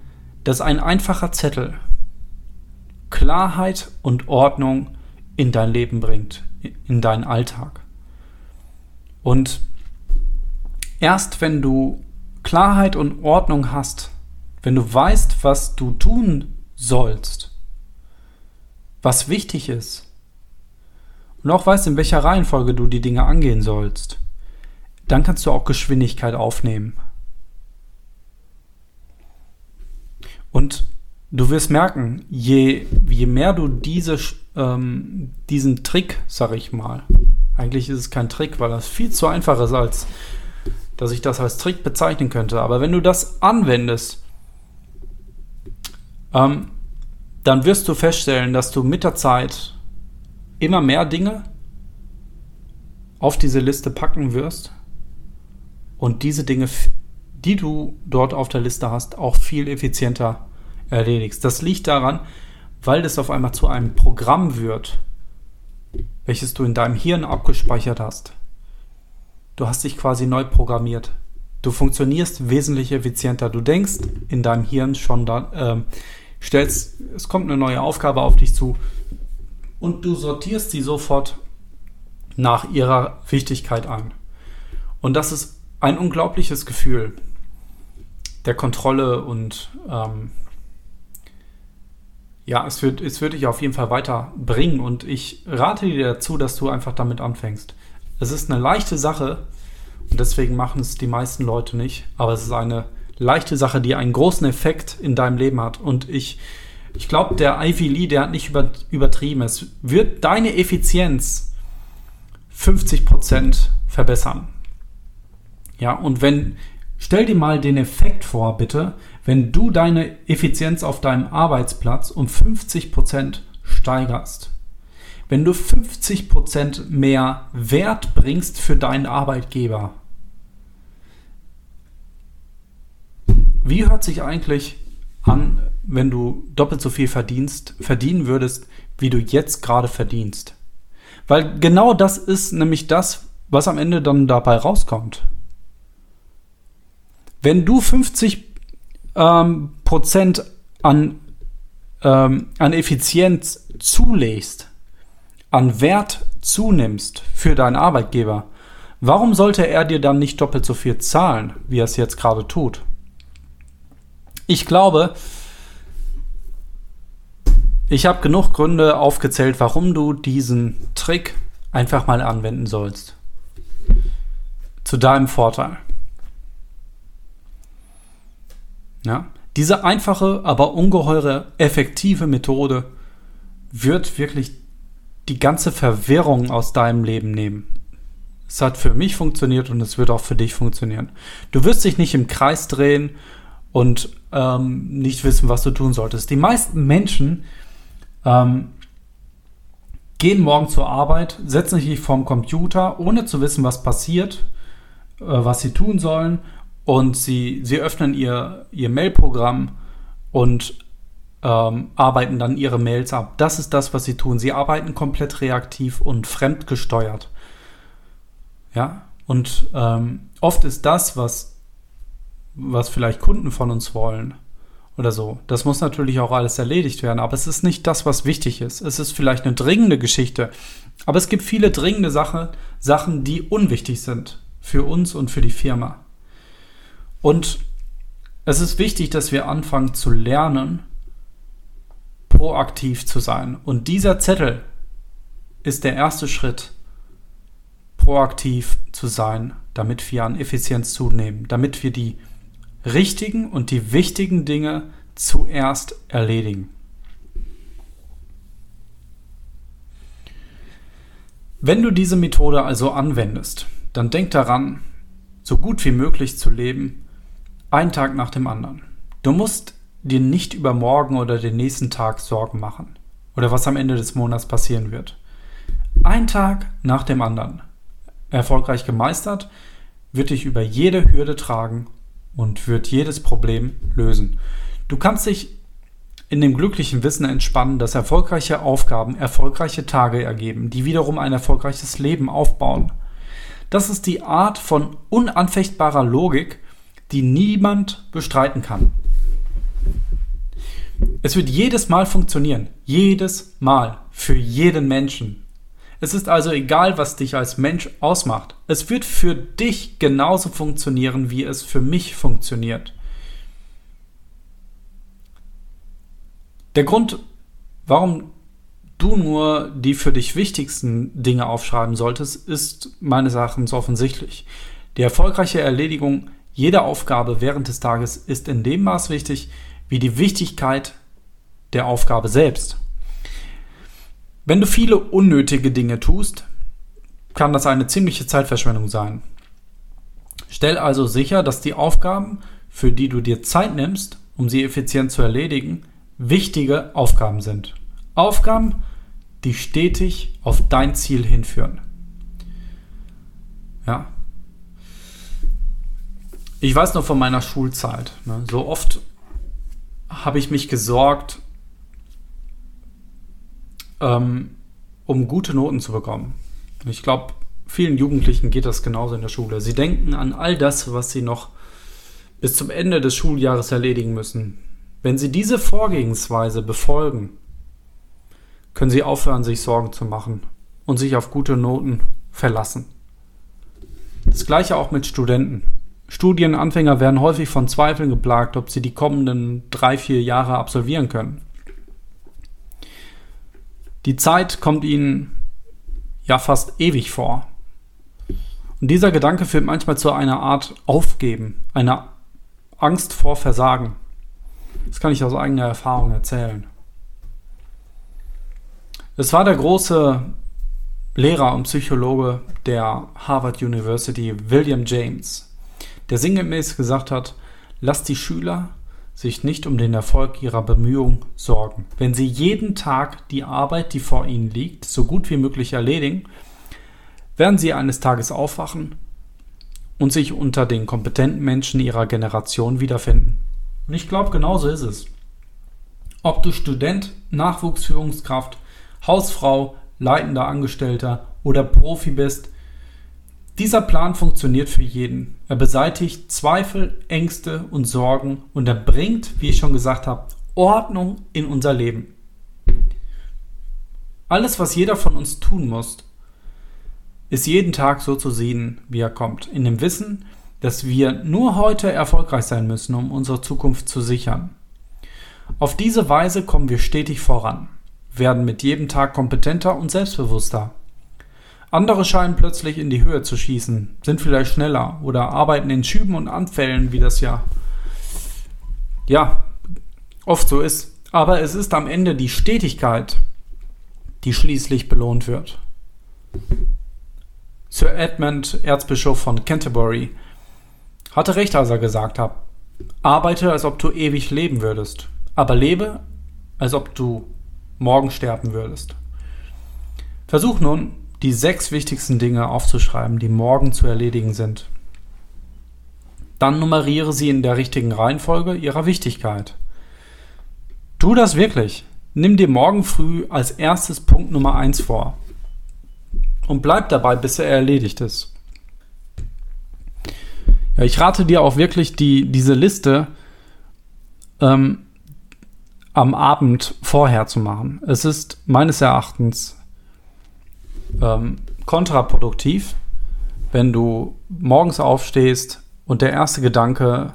dass ein einfacher Zettel Klarheit und Ordnung in dein Leben bringt, in deinen Alltag. Und erst wenn du Klarheit und Ordnung hast, wenn du weißt, was du tun sollst, was wichtig ist, und auch weißt, in welcher Reihenfolge du die Dinge angehen sollst, dann kannst du auch Geschwindigkeit aufnehmen. Und du wirst merken, je, je mehr du diese, ähm, diesen Trick, sag ich mal, eigentlich ist es kein Trick, weil das viel zu einfach ist, als dass ich das als Trick bezeichnen könnte. Aber wenn du das anwendest, ähm, dann wirst du feststellen, dass du mit der Zeit immer mehr Dinge auf diese Liste packen wirst und diese Dinge, die du dort auf der Liste hast, auch viel effizienter erledigst. Das liegt daran, weil das auf einmal zu einem Programm wird, welches du in deinem Hirn abgespeichert hast. Du hast dich quasi neu programmiert. Du funktionierst wesentlich effizienter. Du denkst in deinem Hirn schon da, äh, stellst, es kommt eine neue Aufgabe auf dich zu und du sortierst sie sofort nach ihrer Wichtigkeit an. Und das ist ein unglaubliches Gefühl der Kontrolle und ähm, ja, es wird, es wird dich auf jeden Fall weiterbringen und ich rate dir dazu, dass du einfach damit anfängst. Es ist eine leichte Sache und deswegen machen es die meisten Leute nicht, aber es ist eine leichte Sache, die einen großen Effekt in deinem Leben hat und ich, ich glaube, der Ivy Lee, der hat nicht über, übertrieben. Es wird deine Effizienz 50% verbessern. Ja, und wenn, stell dir mal den Effekt vor, bitte, wenn du deine Effizienz auf deinem Arbeitsplatz um 50% steigerst. Wenn du 50% mehr Wert bringst für deinen Arbeitgeber. Wie hört sich eigentlich an, wenn du doppelt so viel verdienst, verdienen würdest, wie du jetzt gerade verdienst? Weil genau das ist nämlich das, was am Ende dann dabei rauskommt. Wenn du 50 ähm, Prozent an, ähm, an Effizienz zulegst, an Wert zunimmst für deinen Arbeitgeber, warum sollte er dir dann nicht doppelt so viel zahlen, wie er es jetzt gerade tut? Ich glaube, ich habe genug Gründe aufgezählt, warum du diesen Trick einfach mal anwenden sollst. Zu deinem Vorteil. Ja? Diese einfache, aber ungeheure effektive Methode wird wirklich die ganze Verwirrung aus deinem Leben nehmen. Es hat für mich funktioniert und es wird auch für dich funktionieren. Du wirst dich nicht im Kreis drehen und ähm, nicht wissen, was du tun solltest. Die meisten Menschen ähm, gehen morgen zur Arbeit, setzen sich vorm Computer, ohne zu wissen, was passiert, äh, was sie tun sollen und sie, sie öffnen ihr, ihr Mailprogramm und ähm, arbeiten dann ihre Mails ab. Das ist das, was sie tun. Sie arbeiten komplett reaktiv und fremdgesteuert. Ja, und ähm, oft ist das, was, was vielleicht Kunden von uns wollen oder so, das muss natürlich auch alles erledigt werden, aber es ist nicht das, was wichtig ist. Es ist vielleicht eine dringende Geschichte, aber es gibt viele dringende Sache, Sachen, die unwichtig sind für uns und für die Firma. Und es ist wichtig, dass wir anfangen zu lernen, proaktiv zu sein. Und dieser Zettel ist der erste Schritt, proaktiv zu sein, damit wir an Effizienz zunehmen, damit wir die richtigen und die wichtigen Dinge zuerst erledigen. Wenn du diese Methode also anwendest, dann denk daran, so gut wie möglich zu leben ein Tag nach dem anderen. Du musst dir nicht über morgen oder den nächsten Tag Sorgen machen oder was am Ende des Monats passieren wird. Ein Tag nach dem anderen. Erfolgreich gemeistert, wird dich über jede Hürde tragen und wird jedes Problem lösen. Du kannst dich in dem glücklichen Wissen entspannen, dass erfolgreiche Aufgaben erfolgreiche Tage ergeben, die wiederum ein erfolgreiches Leben aufbauen. Das ist die Art von unanfechtbarer Logik, die niemand bestreiten kann. Es wird jedes Mal funktionieren. Jedes Mal. Für jeden Menschen. Es ist also egal, was dich als Mensch ausmacht. Es wird für dich genauso funktionieren, wie es für mich funktioniert. Der Grund, warum du nur die für dich wichtigsten Dinge aufschreiben solltest, ist meines Erachtens offensichtlich. Die erfolgreiche Erledigung jede Aufgabe während des Tages ist in dem Maß wichtig wie die Wichtigkeit der Aufgabe selbst. Wenn du viele unnötige Dinge tust, kann das eine ziemliche Zeitverschwendung sein. Stell also sicher, dass die Aufgaben, für die du dir Zeit nimmst, um sie effizient zu erledigen, wichtige Aufgaben sind. Aufgaben, die stetig auf dein Ziel hinführen. Ja. Ich weiß noch von meiner Schulzeit. Ne, so oft habe ich mich gesorgt, ähm, um gute Noten zu bekommen. Ich glaube, vielen Jugendlichen geht das genauso in der Schule. Sie denken an all das, was sie noch bis zum Ende des Schuljahres erledigen müssen. Wenn sie diese Vorgehensweise befolgen, können sie aufhören, sich Sorgen zu machen und sich auf gute Noten verlassen. Das gleiche auch mit Studenten. Studienanfänger werden häufig von Zweifeln geplagt, ob sie die kommenden drei, vier Jahre absolvieren können. Die Zeit kommt ihnen ja fast ewig vor. Und dieser Gedanke führt manchmal zu einer Art Aufgeben, einer Angst vor Versagen. Das kann ich aus eigener Erfahrung erzählen. Es war der große Lehrer und Psychologe der Harvard University, William James, der sinngemäß gesagt hat, lasst die Schüler sich nicht um den Erfolg ihrer Bemühungen sorgen. Wenn sie jeden Tag die Arbeit, die vor ihnen liegt, so gut wie möglich erledigen, werden sie eines Tages aufwachen und sich unter den kompetenten Menschen ihrer Generation wiederfinden. Und ich glaube, genauso ist es. Ob du Student, Nachwuchsführungskraft, Hausfrau, leitender Angestellter oder Profi bist, dieser Plan funktioniert für jeden. Er beseitigt Zweifel, Ängste und Sorgen und er bringt, wie ich schon gesagt habe, Ordnung in unser Leben. Alles, was jeder von uns tun muss, ist jeden Tag so zu sehen, wie er kommt. In dem Wissen, dass wir nur heute erfolgreich sein müssen, um unsere Zukunft zu sichern. Auf diese Weise kommen wir stetig voran, werden mit jedem Tag kompetenter und selbstbewusster. Andere scheinen plötzlich in die Höhe zu schießen, sind vielleicht schneller oder arbeiten in Schüben und Anfällen, wie das ja ja oft so ist. Aber es ist am Ende die Stetigkeit, die schließlich belohnt wird. Sir Edmund, Erzbischof von Canterbury, hatte recht, als er gesagt hat, arbeite, als ob du ewig leben würdest, aber lebe, als ob du morgen sterben würdest. Versuch nun, die sechs wichtigsten Dinge aufzuschreiben, die morgen zu erledigen sind. Dann nummeriere sie in der richtigen Reihenfolge ihrer Wichtigkeit. Tu das wirklich. Nimm dir morgen früh als erstes Punkt Nummer eins vor und bleib dabei, bis er erledigt ist. Ja, ich rate dir auch wirklich, die, diese Liste ähm, am Abend vorher zu machen. Es ist meines Erachtens ähm, kontraproduktiv, wenn du morgens aufstehst und der erste Gedanke,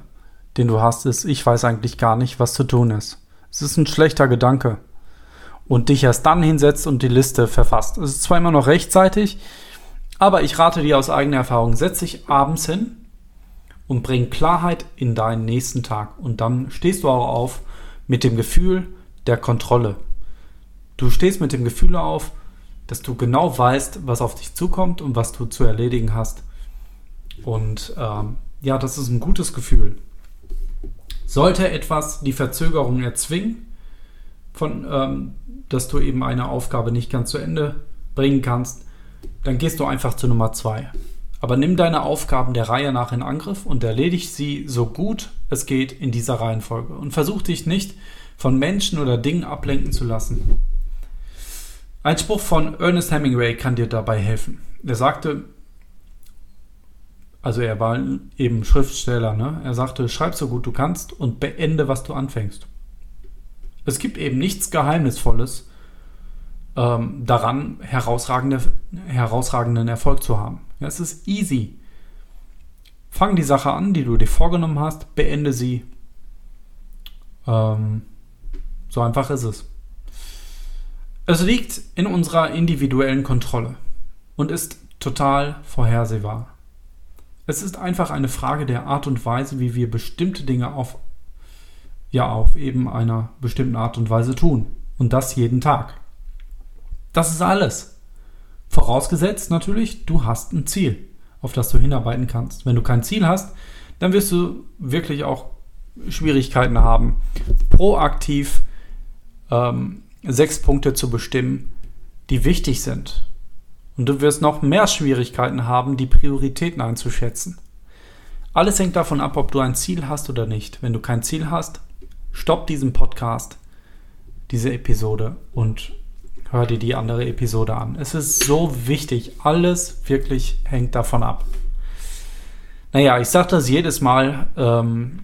den du hast, ist, ich weiß eigentlich gar nicht, was zu tun ist. Es ist ein schlechter Gedanke und dich erst dann hinsetzt und die Liste verfasst. Es ist zwar immer noch rechtzeitig, aber ich rate dir aus eigener Erfahrung, setz dich abends hin und bring Klarheit in deinen nächsten Tag. Und dann stehst du auch auf mit dem Gefühl der Kontrolle. Du stehst mit dem Gefühl auf, dass du genau weißt, was auf dich zukommt und was du zu erledigen hast. Und ähm, ja, das ist ein gutes Gefühl. Sollte etwas die Verzögerung erzwingen, von, ähm, dass du eben eine Aufgabe nicht ganz zu Ende bringen kannst, dann gehst du einfach zu Nummer zwei. Aber nimm deine Aufgaben der Reihe nach in Angriff und erledige sie so gut es geht in dieser Reihenfolge. Und versuch dich nicht von Menschen oder Dingen ablenken zu lassen. Ein Spruch von Ernest Hemingway kann dir dabei helfen. Er sagte, also er war eben Schriftsteller, ne? er sagte, schreib so gut du kannst und beende, was du anfängst. Es gibt eben nichts Geheimnisvolles ähm, daran, herausragende, herausragenden Erfolg zu haben. Ja, es ist easy. Fang die Sache an, die du dir vorgenommen hast, beende sie. Ähm, so einfach ist es. Es liegt in unserer individuellen Kontrolle und ist total vorhersehbar. Es ist einfach eine Frage der Art und Weise, wie wir bestimmte Dinge auf ja auf eben einer bestimmten Art und Weise tun. Und das jeden Tag. Das ist alles. Vorausgesetzt natürlich, du hast ein Ziel, auf das du hinarbeiten kannst. Wenn du kein Ziel hast, dann wirst du wirklich auch Schwierigkeiten haben, proaktiv ähm, sechs Punkte zu bestimmen, die wichtig sind. Und du wirst noch mehr Schwierigkeiten haben, die Prioritäten einzuschätzen. Alles hängt davon ab, ob du ein Ziel hast oder nicht. Wenn du kein Ziel hast, stopp diesen Podcast, diese Episode und hör dir die andere Episode an. Es ist so wichtig. Alles wirklich hängt davon ab. Naja, ich sage das jedes Mal, ähm,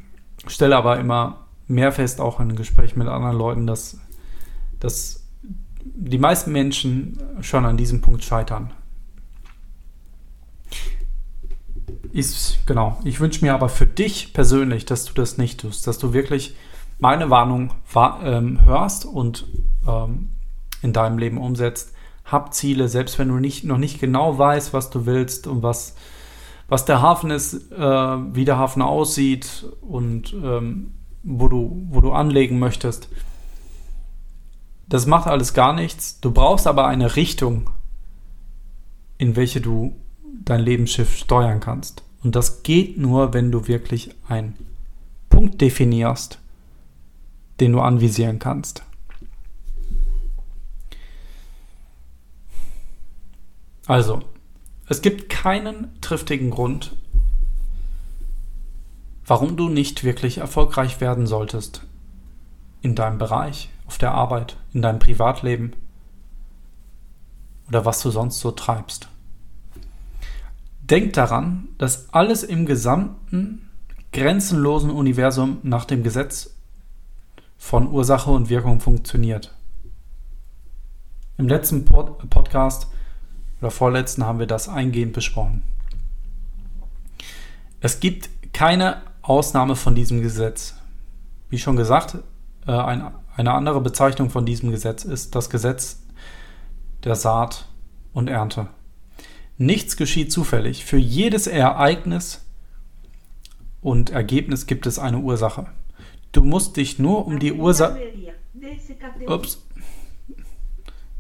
stelle aber immer mehr fest, auch in Gesprächen mit anderen Leuten, dass, dass die meisten Menschen schon an diesem Punkt scheitern. Ich, genau, ich wünsche mir aber für dich persönlich, dass du das nicht tust, dass du wirklich meine Warnung ähm, hörst und ähm, in deinem Leben umsetzt. Hab Ziele, selbst wenn du nicht, noch nicht genau weißt, was du willst und was, was der Hafen ist, äh, wie der Hafen aussieht und ähm, wo, du, wo du anlegen möchtest. Das macht alles gar nichts. Du brauchst aber eine Richtung, in welche du dein Lebensschiff steuern kannst. Und das geht nur, wenn du wirklich einen Punkt definierst, den du anvisieren kannst. Also, es gibt keinen triftigen Grund, warum du nicht wirklich erfolgreich werden solltest in deinem Bereich, auf der Arbeit, in deinem Privatleben oder was du sonst so treibst. Denk daran, dass alles im gesamten grenzenlosen Universum nach dem Gesetz von Ursache und Wirkung funktioniert. Im letzten Pod Podcast oder vorletzten haben wir das eingehend besprochen. Es gibt keine Ausnahme von diesem Gesetz. Wie schon gesagt, äh, ein, eine andere Bezeichnung von diesem Gesetz ist das Gesetz der Saat und Ernte. Nichts geschieht zufällig. Für jedes Ereignis und Ergebnis gibt es eine Ursache. Du musst dich nur um die Ursache. Ups.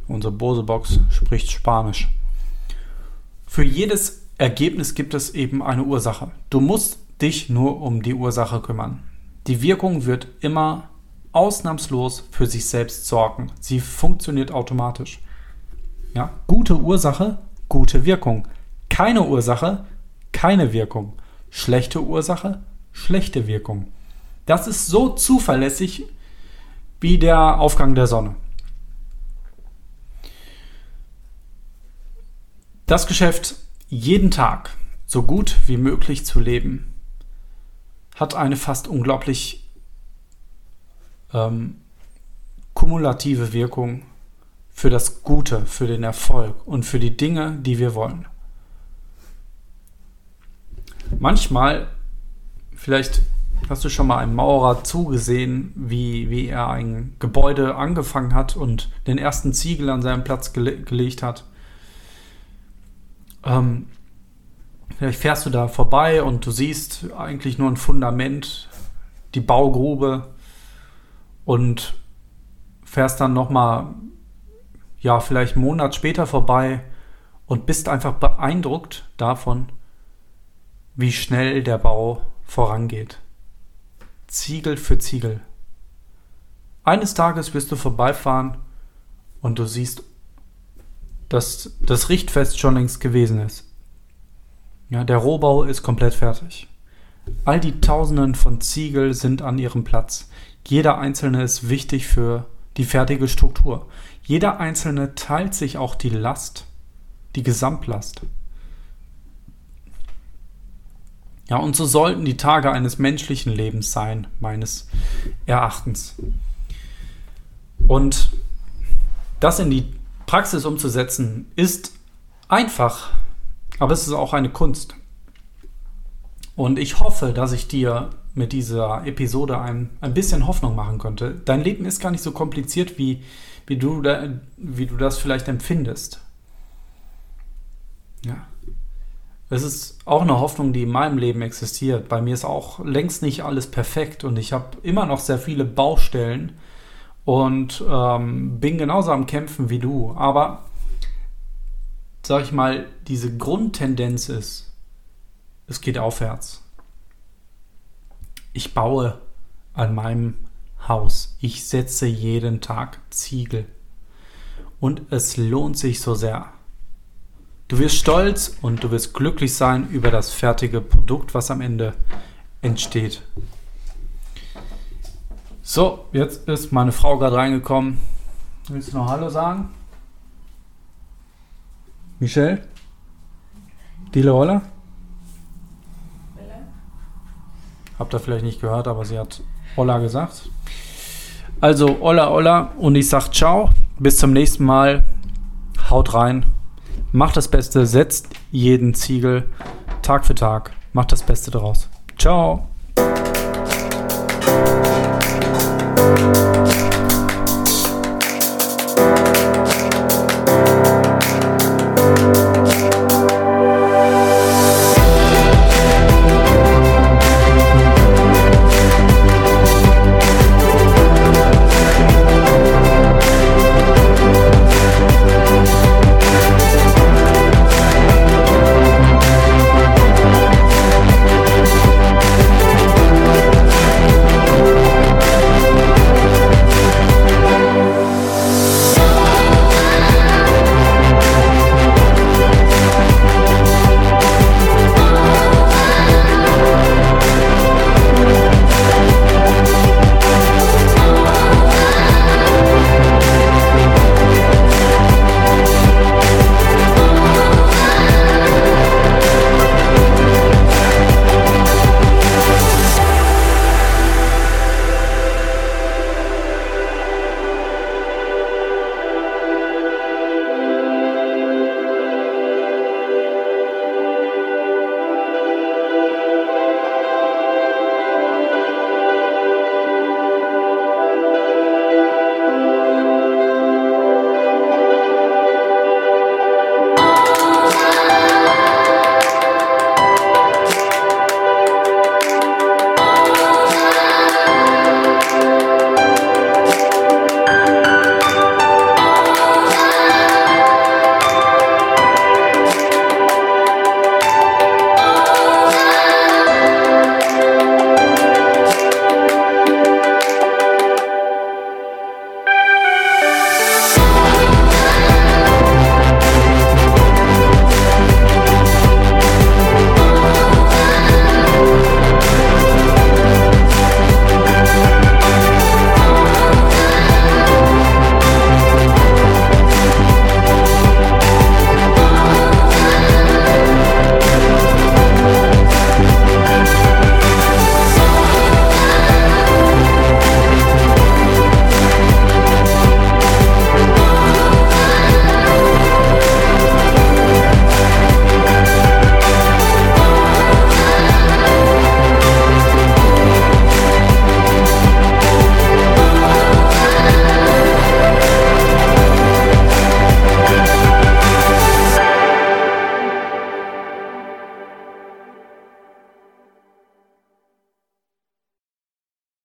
Unsere Bose-Box spricht Spanisch. Für jedes Ergebnis gibt es eben eine Ursache. Du musst dich nur um die Ursache kümmern. Die Wirkung wird immer ausnahmslos für sich selbst sorgen. Sie funktioniert automatisch. Ja, gute Ursache, gute Wirkung. Keine Ursache, keine Wirkung. Schlechte Ursache, schlechte Wirkung. Das ist so zuverlässig wie der Aufgang der Sonne. Das Geschäft jeden Tag so gut wie möglich zu leben, hat eine fast unglaublich ähm, kumulative Wirkung für das Gute, für den Erfolg und für die Dinge, die wir wollen. Manchmal, vielleicht hast du schon mal einem Maurer zugesehen, wie, wie er ein Gebäude angefangen hat und den ersten Ziegel an seinen Platz gele gelegt hat ähm, vielleicht fährst du da vorbei und du siehst eigentlich nur ein Fundament, die Baugrube und fährst dann nochmal, ja, vielleicht einen Monat später vorbei und bist einfach beeindruckt davon, wie schnell der Bau vorangeht. Ziegel für Ziegel. Eines Tages wirst du vorbeifahren und du siehst dass das Richtfest schon längst gewesen ist. Ja, der Rohbau ist komplett fertig. All die Tausenden von Ziegel sind an ihrem Platz. Jeder einzelne ist wichtig für die fertige Struktur. Jeder einzelne teilt sich auch die Last, die Gesamtlast. Ja, und so sollten die Tage eines menschlichen Lebens sein, meines Erachtens. Und das in die Praxis umzusetzen ist einfach, aber es ist auch eine Kunst. Und ich hoffe, dass ich dir mit dieser Episode ein, ein bisschen Hoffnung machen konnte. Dein Leben ist gar nicht so kompliziert, wie, wie, du, da, wie du das vielleicht empfindest. Ja. Es ist auch eine Hoffnung, die in meinem Leben existiert. Bei mir ist auch längst nicht alles perfekt und ich habe immer noch sehr viele Baustellen, und ähm, bin genauso am Kämpfen wie du. Aber sag ich mal, diese Grundtendenz ist, es geht aufwärts. Ich baue an meinem Haus. Ich setze jeden Tag Ziegel. Und es lohnt sich so sehr. Du wirst stolz und du wirst glücklich sein über das fertige Produkt, was am Ende entsteht. So, jetzt ist meine Frau gerade reingekommen. Willst du noch Hallo sagen? Michelle? Dile Roller? Habt ihr vielleicht nicht gehört, aber sie hat Olla gesagt. Also Olla Olla und ich sag ciao. Bis zum nächsten Mal. Haut rein. Macht das Beste. Setzt jeden Ziegel Tag für Tag. Macht das Beste daraus. Ciao.